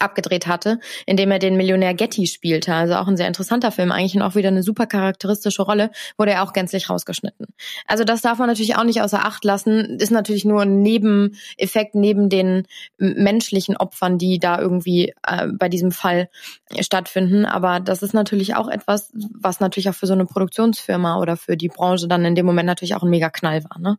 abgedreht hatte, indem er den Millionär Getty spielte. Also auch ein sehr interessanter Film, eigentlich und auch wieder eine super charakteristische Rolle, wurde er auch gänzlich rausgeschnitten. Also das darf man natürlich auch nicht außer Acht lassen, ist natürlich nur ein Nebeneffekt neben den menschlichen Opfern, die da irgendwie äh, bei diesem Fall stattfinden. Aber das ist natürlich auch etwas, was natürlich auch für so eine Produktionsfirma oder für die Branche dann in dem Moment natürlich auch ein mega Knall war. Ne?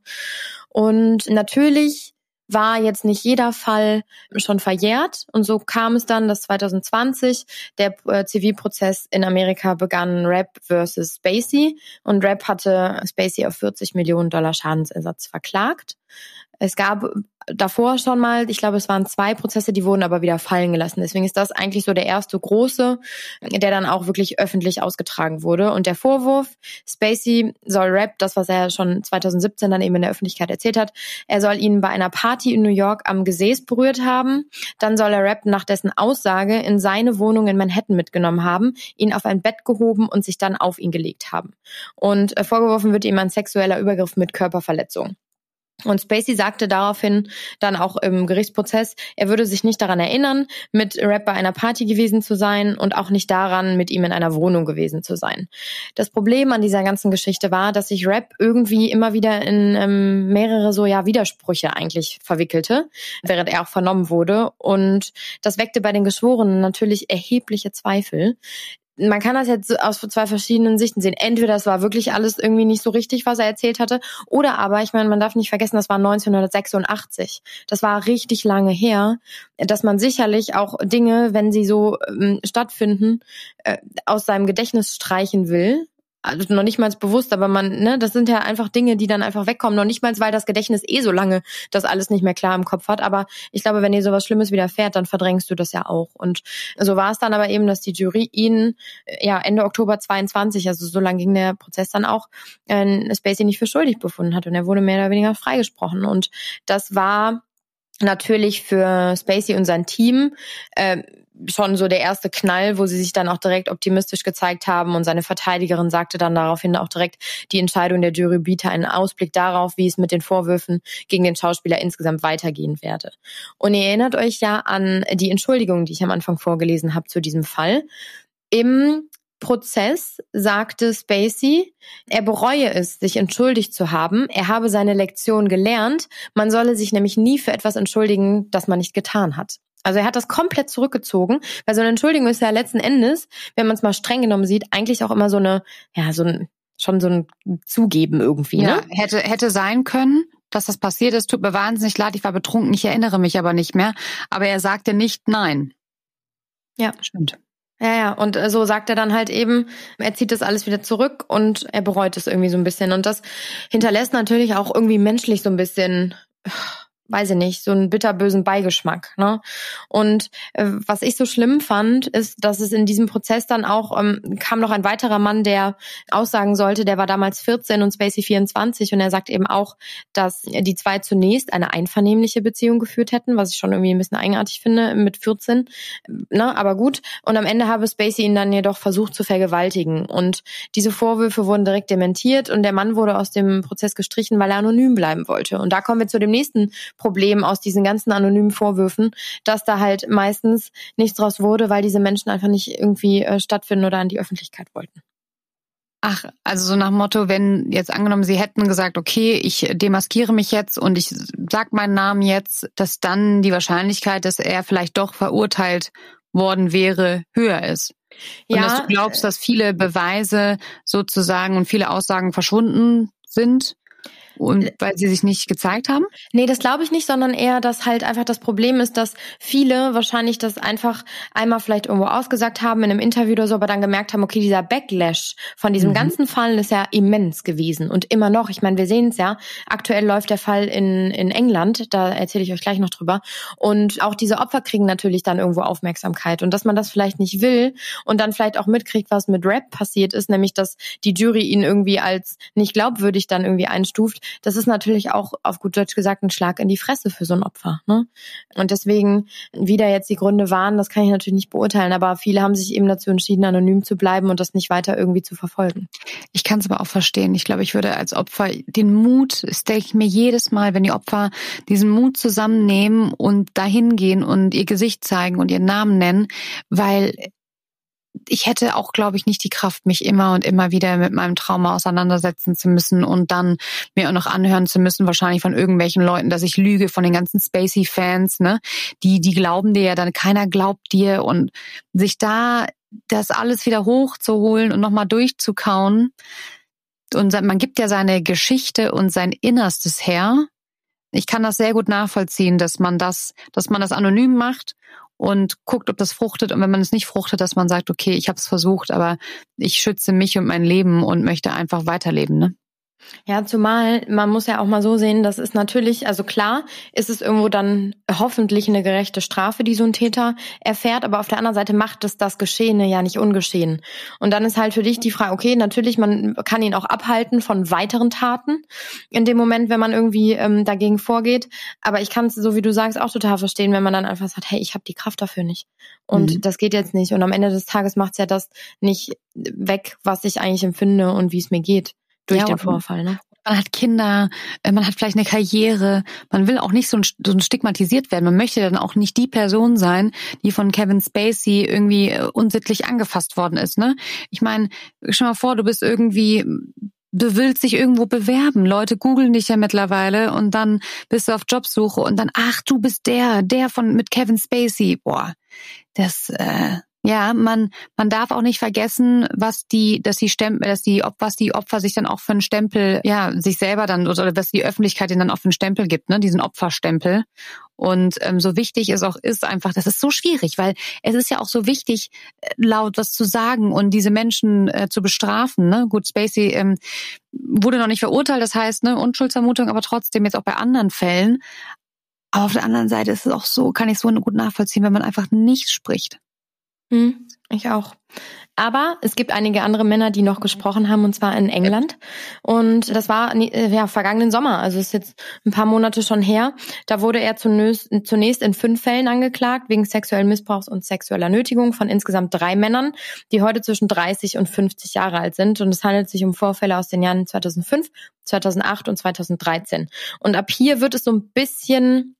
Und natürlich war jetzt nicht jeder Fall schon verjährt. Und so kam es dann, dass 2020 der äh, Zivilprozess in Amerika begann, Rap versus Spacey. Und Rap hatte Spacey auf 40 Millionen Dollar Schadensersatz verklagt. Es gab davor schon mal, ich glaube, es waren zwei Prozesse, die wurden aber wieder fallen gelassen. Deswegen ist das eigentlich so der erste große, der dann auch wirklich öffentlich ausgetragen wurde. Und der Vorwurf, Spacey soll Rap, das was er schon 2017 dann eben in der Öffentlichkeit erzählt hat, er soll ihn bei einer Party in New York am Gesäß berührt haben. Dann soll er Rap nach dessen Aussage in seine Wohnung in Manhattan mitgenommen haben, ihn auf ein Bett gehoben und sich dann auf ihn gelegt haben. Und äh, vorgeworfen wird ihm ein sexueller Übergriff mit Körperverletzung. Und Spacey sagte daraufhin dann auch im Gerichtsprozess, er würde sich nicht daran erinnern, mit Rap bei einer Party gewesen zu sein und auch nicht daran, mit ihm in einer Wohnung gewesen zu sein. Das Problem an dieser ganzen Geschichte war, dass sich Rap irgendwie immer wieder in ähm, mehrere so ja Widersprüche eigentlich verwickelte, während er auch vernommen wurde. Und das weckte bei den Geschworenen natürlich erhebliche Zweifel man kann das jetzt aus zwei verschiedenen Sichten sehen. Entweder es war wirklich alles irgendwie nicht so richtig, was er erzählt hatte, oder aber, ich meine, man darf nicht vergessen, das war 1986. Das war richtig lange her, dass man sicherlich auch Dinge, wenn sie so ähm, stattfinden, äh, aus seinem Gedächtnis streichen will also noch nicht mal bewusst, aber man, ne, das sind ja einfach Dinge, die dann einfach wegkommen. Noch nicht mal, weil das Gedächtnis eh so lange das alles nicht mehr klar im Kopf hat. Aber ich glaube, wenn dir sowas Schlimmes widerfährt, dann verdrängst du das ja auch. Und so war es dann aber eben, dass die Jury ihn ja Ende Oktober 22, also so lange ging der Prozess dann auch, äh, Spacey nicht für schuldig befunden hat und er wurde mehr oder weniger freigesprochen. Und das war natürlich für Spacey und sein Team äh, schon so der erste Knall, wo sie sich dann auch direkt optimistisch gezeigt haben und seine Verteidigerin sagte dann daraufhin auch direkt, die Entscheidung der Jury biete einen Ausblick darauf, wie es mit den Vorwürfen gegen den Schauspieler insgesamt weitergehen werde. Und ihr erinnert euch ja an die Entschuldigung, die ich am Anfang vorgelesen habe zu diesem Fall. Im Prozess sagte Spacey, er bereue es, sich entschuldigt zu haben. Er habe seine Lektion gelernt. Man solle sich nämlich nie für etwas entschuldigen, das man nicht getan hat. Also er hat das komplett zurückgezogen, weil so eine Entschuldigung ist ja letzten Endes, wenn man es mal streng genommen sieht, eigentlich auch immer so eine, ja, so ein, schon so ein Zugeben irgendwie. Ja, ne? hätte, hätte sein können, dass das passiert ist. Tut mir wahnsinnig leid, ich war betrunken, ich erinnere mich aber nicht mehr. Aber er sagte nicht nein. Ja. Stimmt. Ja, ja, und äh, so sagt er dann halt eben, er zieht das alles wieder zurück und er bereut es irgendwie so ein bisschen. Und das hinterlässt natürlich auch irgendwie menschlich so ein bisschen weiß ich nicht, so einen bitterbösen Beigeschmack. Ne? Und äh, was ich so schlimm fand, ist, dass es in diesem Prozess dann auch ähm, kam noch ein weiterer Mann, der aussagen sollte, der war damals 14 und Spacey 24 und er sagt eben auch, dass die zwei zunächst eine einvernehmliche Beziehung geführt hätten, was ich schon irgendwie ein bisschen eigenartig finde mit 14. Ne? Aber gut. Und am Ende habe Spacey ihn dann jedoch versucht zu vergewaltigen. Und diese Vorwürfe wurden direkt dementiert und der Mann wurde aus dem Prozess gestrichen, weil er anonym bleiben wollte. Und da kommen wir zu dem nächsten Problem aus diesen ganzen anonymen Vorwürfen, dass da halt meistens nichts draus wurde, weil diese Menschen einfach nicht irgendwie äh, stattfinden oder an die Öffentlichkeit wollten. Ach, also so nach Motto, wenn jetzt angenommen, Sie hätten gesagt, okay, ich demaskiere mich jetzt und ich sag meinen Namen jetzt, dass dann die Wahrscheinlichkeit, dass er vielleicht doch verurteilt worden wäre, höher ist. Und ja, dass du glaubst, dass viele Beweise sozusagen und viele Aussagen verschwunden sind und weil sie sich nicht gezeigt haben? Nee, das glaube ich nicht, sondern eher, dass halt einfach das Problem ist, dass viele wahrscheinlich das einfach einmal vielleicht irgendwo ausgesagt haben in einem Interview oder so, aber dann gemerkt haben, okay, dieser Backlash von diesem mhm. ganzen Fall ist ja immens gewesen und immer noch. Ich meine, wir sehen es ja. Aktuell läuft der Fall in, in England, da erzähle ich euch gleich noch drüber. Und auch diese Opfer kriegen natürlich dann irgendwo Aufmerksamkeit und dass man das vielleicht nicht will und dann vielleicht auch mitkriegt, was mit Rap passiert ist, nämlich dass die Jury ihn irgendwie als nicht glaubwürdig dann irgendwie einstuft, das ist natürlich auch auf gut Deutsch gesagt ein Schlag in die Fresse für so ein Opfer. Ne? Und deswegen, wie da jetzt die Gründe waren, das kann ich natürlich nicht beurteilen, aber viele haben sich eben dazu entschieden, anonym zu bleiben und das nicht weiter irgendwie zu verfolgen. Ich kann es aber auch verstehen. Ich glaube, ich würde als Opfer den Mut, das denke ich mir jedes Mal, wenn die Opfer diesen Mut zusammennehmen und dahin gehen und ihr Gesicht zeigen und ihren Namen nennen, weil ich hätte auch, glaube ich, nicht die Kraft, mich immer und immer wieder mit meinem Trauma auseinandersetzen zu müssen und dann mir auch noch anhören zu müssen, wahrscheinlich von irgendwelchen Leuten, dass ich lüge, von den ganzen Spacey-Fans, ne? Die, die glauben dir ja dann, keiner glaubt dir und sich da das alles wieder hochzuholen und nochmal durchzukauen. Und man gibt ja seine Geschichte und sein Innerstes her. Ich kann das sehr gut nachvollziehen, dass man das, dass man das anonym macht und guckt, ob das fruchtet. Und wenn man es nicht fruchtet, dass man sagt, okay, ich habe es versucht, aber ich schütze mich und mein Leben und möchte einfach weiterleben. Ne? Ja, zumal man muss ja auch mal so sehen, das ist natürlich, also klar, ist es irgendwo dann hoffentlich eine gerechte Strafe, die so ein Täter erfährt, aber auf der anderen Seite macht es das Geschehene ja nicht ungeschehen. Und dann ist halt für dich die Frage, okay, natürlich, man kann ihn auch abhalten von weiteren Taten in dem Moment, wenn man irgendwie ähm, dagegen vorgeht. Aber ich kann es, so wie du sagst, auch total verstehen, wenn man dann einfach sagt, hey, ich habe die Kraft dafür nicht. Und mhm. das geht jetzt nicht. Und am Ende des Tages macht's ja das nicht weg, was ich eigentlich empfinde und wie es mir geht durch ja, den Vorfall. Ne? Man hat Kinder, äh, man hat vielleicht eine Karriere, man will auch nicht so ein, so ein stigmatisiert werden. Man möchte dann auch nicht die Person sein, die von Kevin Spacey irgendwie äh, unsittlich angefasst worden ist. Ne? Ich meine, schau mal vor, du bist irgendwie du willst dich irgendwo bewerben. Leute googeln dich ja mittlerweile und dann bist du auf Jobsuche und dann, ach, du bist der, der von mit Kevin Spacey. Boah, das, äh, ja, man, man darf auch nicht vergessen, was die, dass die Stempel, dass die, was die Opfer sich dann auch für einen Stempel, ja, sich selber dann, oder was die Öffentlichkeit ihnen dann auch für einen Stempel gibt, ne, diesen Opferstempel. Und ähm, so wichtig es auch ist, einfach, das ist so schwierig, weil es ist ja auch so wichtig, äh, laut was zu sagen und diese Menschen äh, zu bestrafen. Ne? Gut, Spacey ähm, wurde noch nicht verurteilt, das heißt, ne, Unschuldsvermutung, aber trotzdem jetzt auch bei anderen Fällen. Aber auf der anderen Seite ist es auch so, kann ich so gut nachvollziehen, wenn man einfach nicht spricht. Hm, ich auch. Aber es gibt einige andere Männer, die noch gesprochen haben, und zwar in England. Und das war äh, ja vergangenen Sommer, also ist jetzt ein paar Monate schon her. Da wurde er zunächst, zunächst in fünf Fällen angeklagt, wegen sexuellen Missbrauchs und sexueller Nötigung von insgesamt drei Männern, die heute zwischen 30 und 50 Jahre alt sind. Und es handelt sich um Vorfälle aus den Jahren 2005, 2008 und 2013. Und ab hier wird es so ein bisschen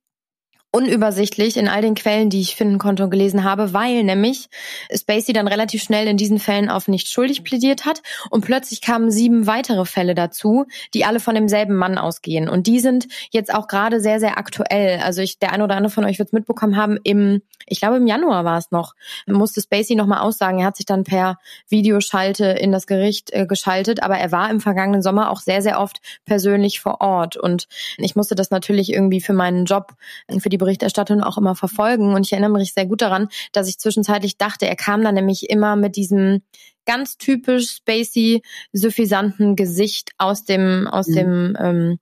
unübersichtlich in all den Quellen, die ich finden konnte und gelesen habe, weil nämlich Spacey dann relativ schnell in diesen Fällen auf nicht schuldig plädiert hat und plötzlich kamen sieben weitere Fälle dazu, die alle von demselben Mann ausgehen. Und die sind jetzt auch gerade sehr sehr aktuell. Also ich der eine oder andere von euch wird es mitbekommen haben im ich glaube im Januar war es noch, musste Spacey nochmal aussagen, er hat sich dann per Videoschalte in das Gericht äh, geschaltet, aber er war im vergangenen Sommer auch sehr sehr oft persönlich vor Ort. Und ich musste das natürlich irgendwie für meinen Job für die Berichterstattung auch immer verfolgen. Und ich erinnere mich sehr gut daran, dass ich zwischenzeitlich dachte, er kam dann nämlich immer mit diesem ganz typisch spacey, suffisanten Gesicht aus dem, aus mhm. dem, ähm,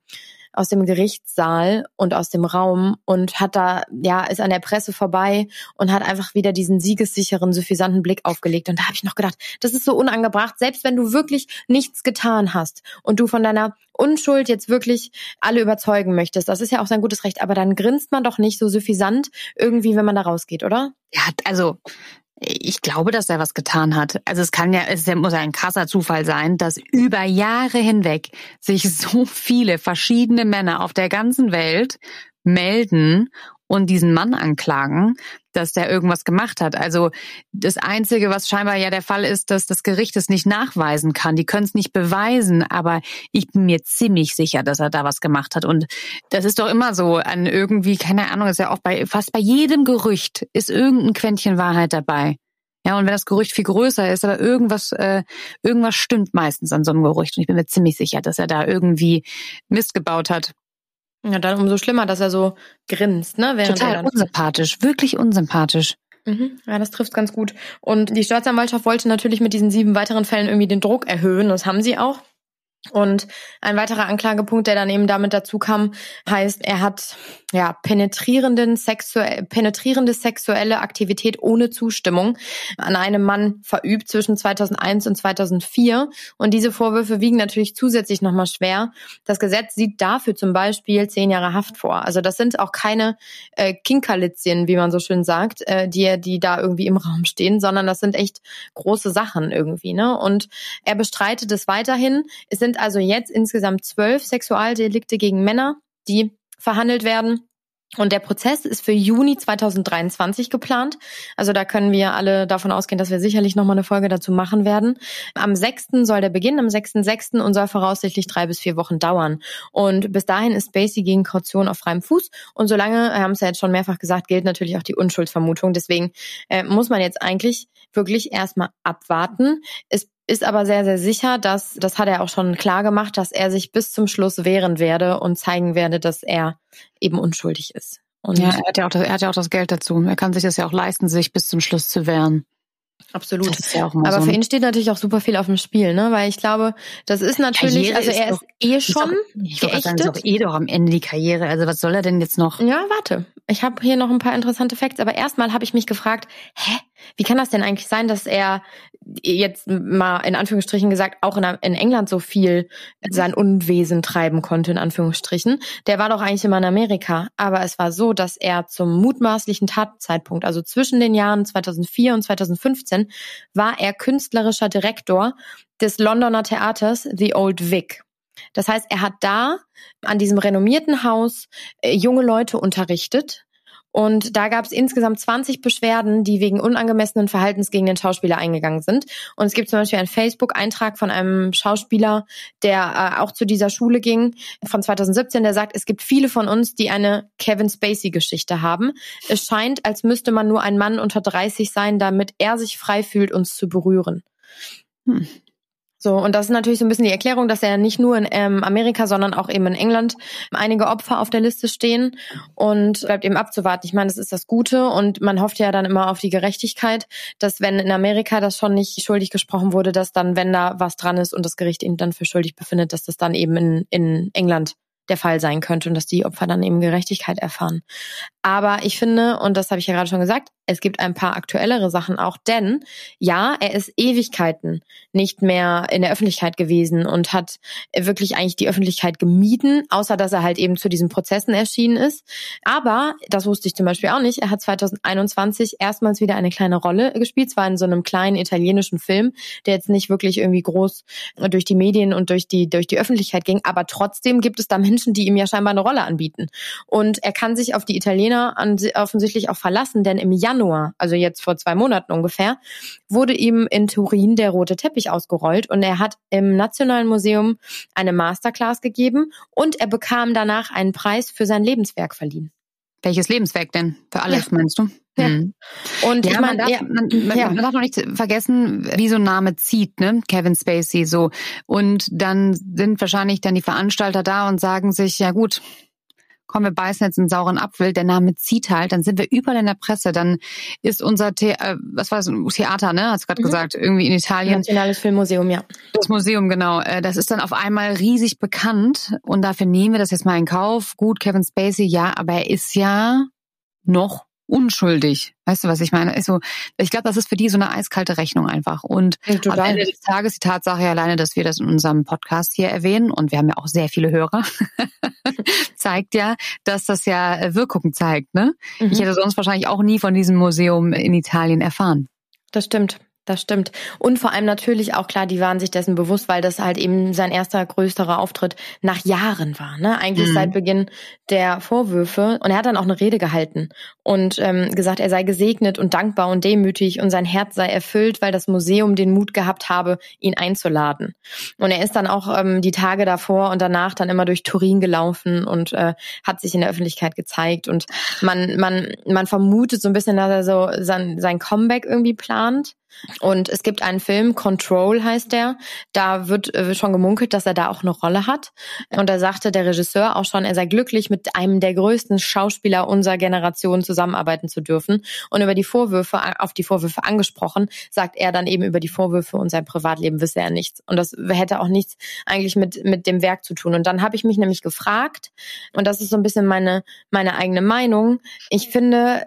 aus dem Gerichtssaal und aus dem Raum und hat da, ja, ist an der Presse vorbei und hat einfach wieder diesen siegessicheren, suffisanten Blick aufgelegt. Und da habe ich noch gedacht, das ist so unangebracht, selbst wenn du wirklich nichts getan hast und du von deiner Unschuld jetzt wirklich alle überzeugen möchtest. Das ist ja auch sein gutes Recht, aber dann grinst man doch nicht so suffisant irgendwie, wenn man da rausgeht, oder? Ja, also ich glaube, dass er was getan hat. Also es kann ja, es muss ja ein krasser Zufall sein, dass über Jahre hinweg sich so viele verschiedene Männer auf der ganzen Welt melden und diesen Mann anklagen, dass der irgendwas gemacht hat. Also das Einzige, was scheinbar ja der Fall ist, dass das Gericht es nicht nachweisen kann. Die können es nicht beweisen, aber ich bin mir ziemlich sicher, dass er da was gemacht hat. Und das ist doch immer so an irgendwie, keine Ahnung, ist ja auch bei fast bei jedem Gerücht ist irgendein Quäntchen Wahrheit dabei. Ja, und wenn das Gerücht viel größer ist, aber irgendwas, äh, irgendwas stimmt meistens an so einem Gerücht. Und ich bin mir ziemlich sicher, dass er da irgendwie Mist gebaut hat. Ja, dann umso schlimmer, dass er so grinst, ne? Während Total unsympathisch, wirklich unsympathisch. Mhm. Ja, das trifft ganz gut. Und die Staatsanwaltschaft wollte natürlich mit diesen sieben weiteren Fällen irgendwie den Druck erhöhen. Das haben sie auch. Und ein weiterer Anklagepunkt, der dann eben damit dazu kam, heißt, er hat ja penetrierenden sexuell, penetrierende sexuelle Aktivität ohne Zustimmung an einem Mann verübt zwischen 2001 und 2004. Und diese Vorwürfe wiegen natürlich zusätzlich nochmal schwer. Das Gesetz sieht dafür zum Beispiel zehn Jahre Haft vor. Also das sind auch keine äh, Kinkerlitzchen, wie man so schön sagt, äh, die, die da irgendwie im Raum stehen, sondern das sind echt große Sachen irgendwie. Ne? Und er bestreitet es weiterhin. Es sind sind also jetzt insgesamt zwölf Sexualdelikte gegen Männer, die verhandelt werden. Und der Prozess ist für Juni 2023 geplant. Also da können wir alle davon ausgehen, dass wir sicherlich nochmal eine Folge dazu machen werden. Am 6. soll der beginnen, am 6.6. und soll voraussichtlich drei bis vier Wochen dauern. Und bis dahin ist Spacey gegen Kaution auf freiem Fuß. Und solange, wir haben es ja jetzt schon mehrfach gesagt, gilt natürlich auch die Unschuldsvermutung. Deswegen äh, muss man jetzt eigentlich wirklich erstmal abwarten. Es ist aber sehr, sehr sicher, dass, das hat er auch schon klar gemacht, dass er sich bis zum Schluss wehren werde und zeigen werde, dass er eben unschuldig ist. Und ja, er hat ja, auch das, er hat ja auch das Geld dazu. Er kann sich das ja auch leisten, sich bis zum Schluss zu wehren. Absolut. Ja aber so für ihn steht natürlich auch super viel auf dem Spiel, ne? Weil ich glaube, das ist natürlich, Karriere also er ist, ist eh schon ist auch, ich sagen, ist doch eh doch am Ende die Karriere. Also was soll er denn jetzt noch? Ja, warte. Ich habe hier noch ein paar interessante Facts, aber erstmal habe ich mich gefragt, hä, wie kann das denn eigentlich sein, dass er jetzt mal in Anführungsstrichen gesagt auch in, in, England so viel sein Unwesen treiben konnte, in Anführungsstrichen? Der war doch eigentlich immer in Amerika. Aber es war so, dass er zum mutmaßlichen Tatzeitpunkt, also zwischen den Jahren 2004 und 2015, war er künstlerischer Direktor des Londoner Theaters The Old Vic. Das heißt, er hat da an diesem renommierten Haus äh, junge Leute unterrichtet und da gab es insgesamt 20 Beschwerden, die wegen unangemessenen Verhaltens gegen den Schauspieler eingegangen sind. Und es gibt zum Beispiel einen Facebook-Eintrag von einem Schauspieler, der äh, auch zu dieser Schule ging, von 2017, der sagt, es gibt viele von uns, die eine Kevin Spacey-Geschichte haben. Es scheint, als müsste man nur ein Mann unter 30 sein, damit er sich frei fühlt, uns zu berühren. Hm. So, und das ist natürlich so ein bisschen die Erklärung, dass ja nicht nur in ähm, Amerika, sondern auch eben in England einige Opfer auf der Liste stehen und bleibt eben abzuwarten. Ich meine, das ist das Gute und man hofft ja dann immer auf die Gerechtigkeit, dass wenn in Amerika das schon nicht schuldig gesprochen wurde, dass dann, wenn da was dran ist und das Gericht ihn dann für schuldig befindet, dass das dann eben in, in England der Fall sein könnte und dass die Opfer dann eben Gerechtigkeit erfahren. Aber ich finde, und das habe ich ja gerade schon gesagt, es gibt ein paar aktuellere Sachen auch, denn ja, er ist Ewigkeiten nicht mehr in der Öffentlichkeit gewesen und hat wirklich eigentlich die Öffentlichkeit gemieden, außer dass er halt eben zu diesen Prozessen erschienen ist. Aber, das wusste ich zum Beispiel auch nicht, er hat 2021 erstmals wieder eine kleine Rolle gespielt, zwar in so einem kleinen italienischen Film, der jetzt nicht wirklich irgendwie groß durch die Medien und durch die, durch die Öffentlichkeit ging, aber trotzdem gibt es da Menschen, die ihm ja scheinbar eine Rolle anbieten. Und er kann sich auf die Italiener offensichtlich auch verlassen, denn im Januar Januar, also jetzt vor zwei Monaten ungefähr, wurde ihm in Turin der rote Teppich ausgerollt und er hat im Nationalen Museum eine Masterclass gegeben und er bekam danach einen Preis für sein Lebenswerk verliehen. Welches Lebenswerk denn? Für alles, ja. meinst du? Ja. Hm. Und ja, ich meine, man, ja, man, man, ja. man darf noch nicht vergessen, wie so ein Name zieht, ne? Kevin Spacey so. Und dann sind wahrscheinlich dann die Veranstalter da und sagen sich, ja gut, komm, wir beißen jetzt einen sauren Apfel, der Name zieht halt, dann sind wir überall in der Presse, dann ist unser The äh, was war das, Theater, ne? Hast gerade mhm. gesagt, irgendwie in Italien. Nationales Filmmuseum, ja. Das Museum, genau. Äh, das ist dann auf einmal riesig bekannt und dafür nehmen wir das jetzt mal in Kauf. Gut, Kevin Spacey, ja, aber er ist ja noch unschuldig. Weißt du, was ich meine? Also, ich glaube, das ist für die so eine eiskalte Rechnung einfach. Und ja, am Ende des Tages die Tatsache ja alleine, dass wir das in unserem Podcast hier erwähnen, und wir haben ja auch sehr viele Hörer, zeigt ja, dass das ja Wirkung zeigt. Ne? Mhm. Ich hätte sonst wahrscheinlich auch nie von diesem Museum in Italien erfahren. Das stimmt. Das stimmt. Und vor allem natürlich auch klar, die waren sich dessen bewusst, weil das halt eben sein erster größerer Auftritt nach Jahren war, ne? Eigentlich mhm. seit Beginn der Vorwürfe. Und er hat dann auch eine Rede gehalten und ähm, gesagt, er sei gesegnet und dankbar und demütig und sein Herz sei erfüllt, weil das Museum den Mut gehabt habe, ihn einzuladen. Und er ist dann auch ähm, die Tage davor und danach dann immer durch Turin gelaufen und äh, hat sich in der Öffentlichkeit gezeigt. Und man, man, man vermutet so ein bisschen, dass er so sein, sein Comeback irgendwie plant. Und es gibt einen Film, Control heißt der. Da wird, äh, wird schon gemunkelt, dass er da auch eine Rolle hat. Und da sagte der Regisseur auch schon, er sei glücklich, mit einem der größten Schauspieler unserer Generation zusammenarbeiten zu dürfen. Und über die Vorwürfe, auf die Vorwürfe angesprochen, sagt er dann eben über die Vorwürfe und sein Privatleben wisse er nichts. Und das hätte auch nichts eigentlich mit, mit dem Werk zu tun. Und dann habe ich mich nämlich gefragt, und das ist so ein bisschen meine, meine eigene Meinung. Ich finde,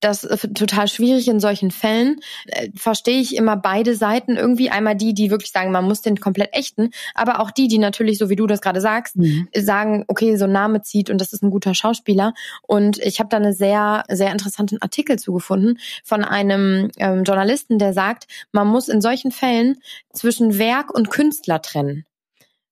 das total schwierig in solchen Fällen. Äh, verstehe ich immer beide Seiten irgendwie. Einmal die, die wirklich sagen, man muss den komplett echten, aber auch die, die natürlich, so wie du das gerade sagst, mhm. sagen, okay, so ein Name zieht und das ist ein guter Schauspieler. Und ich habe da eine sehr, sehr interessanten Artikel zugefunden von einem ähm, Journalisten, der sagt, man muss in solchen Fällen zwischen Werk und Künstler trennen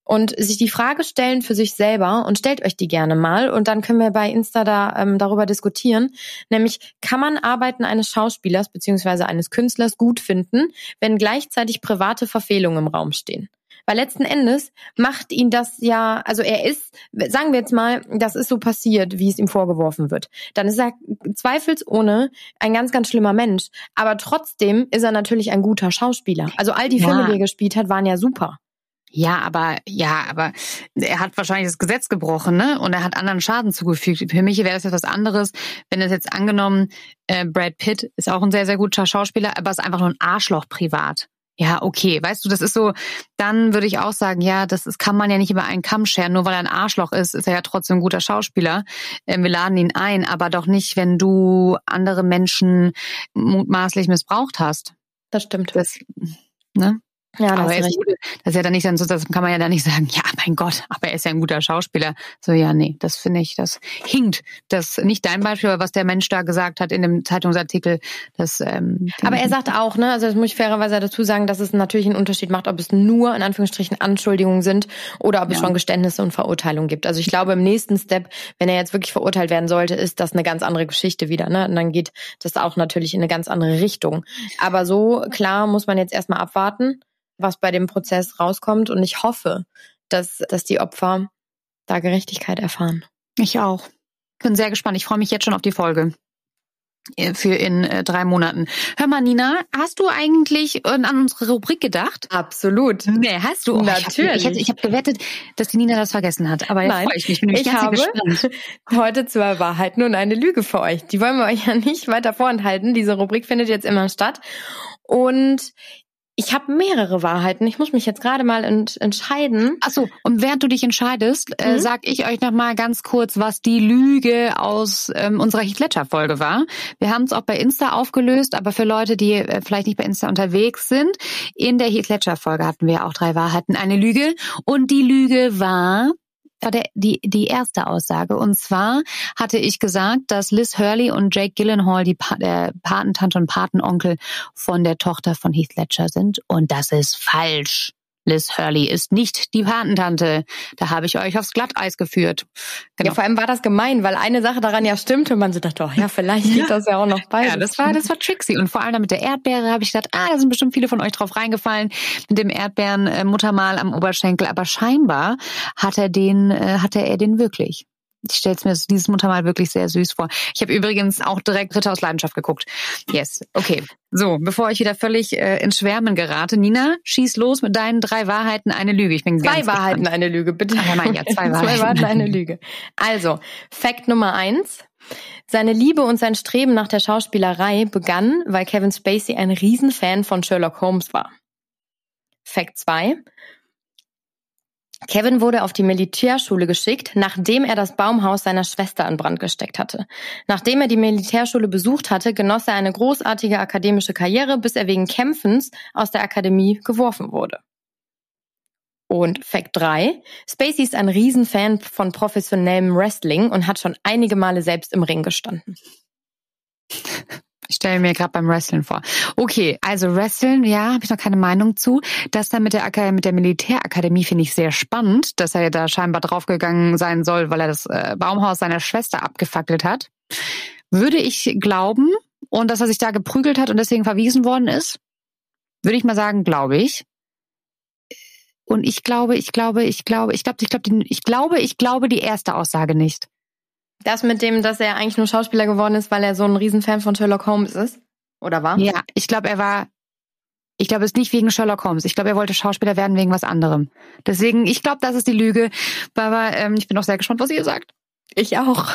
und sich die Frage stellen für sich selber und stellt euch die gerne mal und dann können wir bei Insta da ähm, darüber diskutieren, nämlich kann man Arbeiten eines Schauspielers beziehungsweise eines Künstlers gut finden, wenn gleichzeitig private Verfehlungen im Raum stehen. Weil letzten Endes macht ihn das ja, also er ist, sagen wir jetzt mal, das ist so passiert, wie es ihm vorgeworfen wird. Dann ist er zweifelsohne ein ganz, ganz schlimmer Mensch. Aber trotzdem ist er natürlich ein guter Schauspieler. Also all die Filme, ja. die er gespielt hat, waren ja super. Ja, aber ja, aber er hat wahrscheinlich das Gesetz gebrochen, ne? Und er hat anderen Schaden zugefügt. Für mich wäre das jetzt was anderes, wenn es jetzt angenommen, äh, Brad Pitt ist auch ein sehr, sehr guter Schauspieler, aber ist einfach nur ein Arschloch privat. Ja, okay, weißt du, das ist so, dann würde ich auch sagen, ja, das ist, kann man ja nicht über einen Kamm scheren, nur weil er ein Arschloch ist, ist er ja trotzdem ein guter Schauspieler. Ähm, wir laden ihn ein, aber doch nicht, wenn du andere Menschen mutmaßlich missbraucht hast. Das stimmt. Das, ne? Ja, aber er ist gut, das ist ja dann nicht dann so, das kann man ja dann nicht sagen, ja, mein Gott, aber er ist ja ein guter Schauspieler. So, ja, nee, das finde ich, das hinkt. Das nicht dein Beispiel, aber was der Mensch da gesagt hat in dem Zeitungsartikel, das. Ähm, aber er sagt auch, ne, also das muss ich fairerweise dazu sagen, dass es natürlich einen Unterschied macht, ob es nur in Anführungsstrichen Anschuldigungen sind oder ob es ja. schon Geständnisse und Verurteilungen gibt. Also ich glaube, im nächsten Step, wenn er jetzt wirklich verurteilt werden sollte, ist das eine ganz andere Geschichte wieder, ne? Und dann geht das auch natürlich in eine ganz andere Richtung. Aber so klar muss man jetzt erstmal abwarten was bei dem Prozess rauskommt. Und ich hoffe, dass, dass die Opfer da Gerechtigkeit erfahren. Ich auch. Bin sehr gespannt. Ich freue mich jetzt schon auf die Folge äh, für in äh, drei Monaten. Hör mal, Nina, hast du eigentlich äh, an unsere Rubrik gedacht? Absolut. Nee, hast du? Oh, Natürlich. Ich, ich habe hab gewettet, dass die Nina das vergessen hat. Aber Nein, jetzt ich mich. Ich, ich habe gespannt. heute zwei Wahrheiten und eine Lüge für euch. Die wollen wir euch ja nicht weiter vorenthalten. Diese Rubrik findet jetzt immer statt. Und ich habe mehrere Wahrheiten. Ich muss mich jetzt gerade mal ent entscheiden. Achso, und während du dich entscheidest, äh, mhm. äh, sag ich euch noch mal ganz kurz, was die Lüge aus ähm, unserer Heath Ledger Folge war. Wir haben es auch bei Insta aufgelöst, aber für Leute, die äh, vielleicht nicht bei Insta unterwegs sind, in der Heath Ledger Folge hatten wir auch drei Wahrheiten, eine Lüge und die Lüge war, war der, die, die erste Aussage. Und zwar hatte ich gesagt, dass Liz Hurley und Jake Gyllenhaal die pa der Patentante und Patenonkel von der Tochter von Heath Ledger sind. Und das ist falsch. Liz Hurley ist nicht die Patentante. Da habe ich euch aufs Glatteis geführt. Genau. Ja, vor allem war das gemein, weil eine Sache daran ja stimmte und man so dachte, oh ja, vielleicht geht das ja auch noch bei. Ja, das war, das war tricksy. Und vor allem mit der Erdbeere habe ich gedacht, ah, da sind bestimmt viele von euch drauf reingefallen mit dem Erdbeeren-Muttermal am Oberschenkel. Aber scheinbar hat er den, äh, hatte er den wirklich. Ich stelle mir dieses Muttermal wirklich sehr süß vor. Ich habe übrigens auch direkt Ritter aus Leidenschaft geguckt. Yes, okay. So, bevor ich wieder völlig äh, ins Schwärmen gerate, Nina, schieß los mit deinen drei Wahrheiten, eine Lüge. Ich bin zwei Wahrheiten, gespannt. eine Lüge, bitte. Ach, ja, mein, ja, zwei Wahrheiten. zwei Wahrheiten, eine Lüge. Also, Fact Nummer eins. Seine Liebe und sein Streben nach der Schauspielerei begann, weil Kevin Spacey ein Riesenfan von Sherlock Holmes war. Fact 2. Kevin wurde auf die Militärschule geschickt, nachdem er das Baumhaus seiner Schwester in Brand gesteckt hatte. Nachdem er die Militärschule besucht hatte, genoss er eine großartige akademische Karriere, bis er wegen Kämpfens aus der Akademie geworfen wurde. Und Fact 3. Spacey ist ein Riesenfan von professionellem Wrestling und hat schon einige Male selbst im Ring gestanden. Ich stelle mir gerade beim Wrestling vor. Okay, also Wrestling, ja, habe ich noch keine Meinung zu. Das dann mit der, Ak mit der Militärakademie finde ich sehr spannend, dass er da scheinbar draufgegangen sein soll, weil er das äh, Baumhaus seiner Schwester abgefackelt hat. Würde ich glauben und dass er sich da geprügelt hat und deswegen verwiesen worden ist, würde ich mal sagen, glaube ich. Und ich glaube, ich glaube, ich glaube, ich glaube, ich glaube, ich glaube, ich glaube die erste Aussage nicht. Das mit dem, dass er eigentlich nur Schauspieler geworden ist, weil er so ein Riesenfan von Sherlock Holmes ist? Oder war? Ja, ich glaube, er war. Ich glaube, es ist nicht wegen Sherlock Holmes. Ich glaube, er wollte Schauspieler werden wegen was anderem. Deswegen, ich glaube, das ist die Lüge. Aber ähm, ich bin auch sehr gespannt, was ihr sagt. Ich auch.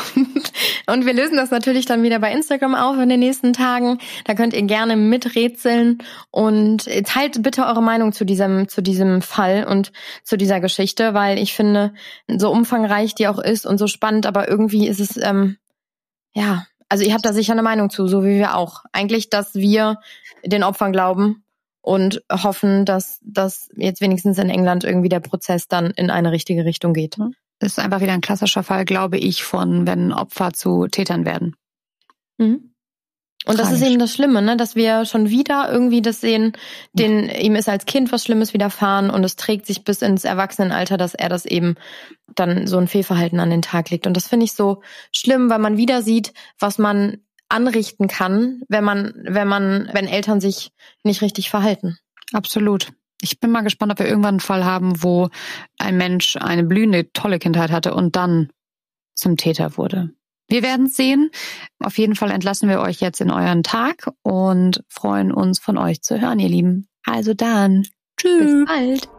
Und wir lösen das natürlich dann wieder bei Instagram auf in den nächsten Tagen. Da könnt ihr gerne miträtseln und teilt bitte eure Meinung zu diesem, zu diesem Fall und zu dieser Geschichte, weil ich finde, so umfangreich die auch ist und so spannend, aber irgendwie ist es, ähm, ja, also ihr habt da sicher eine Meinung zu, so wie wir auch. Eigentlich, dass wir den Opfern glauben und hoffen, dass, dass jetzt wenigstens in England irgendwie der Prozess dann in eine richtige Richtung geht. Das ist einfach wieder ein klassischer Fall, glaube ich, von wenn Opfer zu Tätern werden. Mhm. Und das ist Tragisch. eben das Schlimme, ne? dass wir schon wieder irgendwie das sehen, den, ihm ist als Kind was Schlimmes widerfahren und es trägt sich bis ins Erwachsenenalter, dass er das eben dann so ein Fehlverhalten an den Tag legt. Und das finde ich so schlimm, weil man wieder sieht, was man anrichten kann, wenn man, wenn man, wenn Eltern sich nicht richtig verhalten. Absolut. Ich bin mal gespannt, ob wir irgendwann einen Fall haben, wo ein Mensch eine blühende, tolle Kindheit hatte und dann zum Täter wurde. Wir werden es sehen. Auf jeden Fall entlassen wir euch jetzt in euren Tag und freuen uns von euch zu hören, ihr Lieben. Also dann. Tschüss. Bis bald.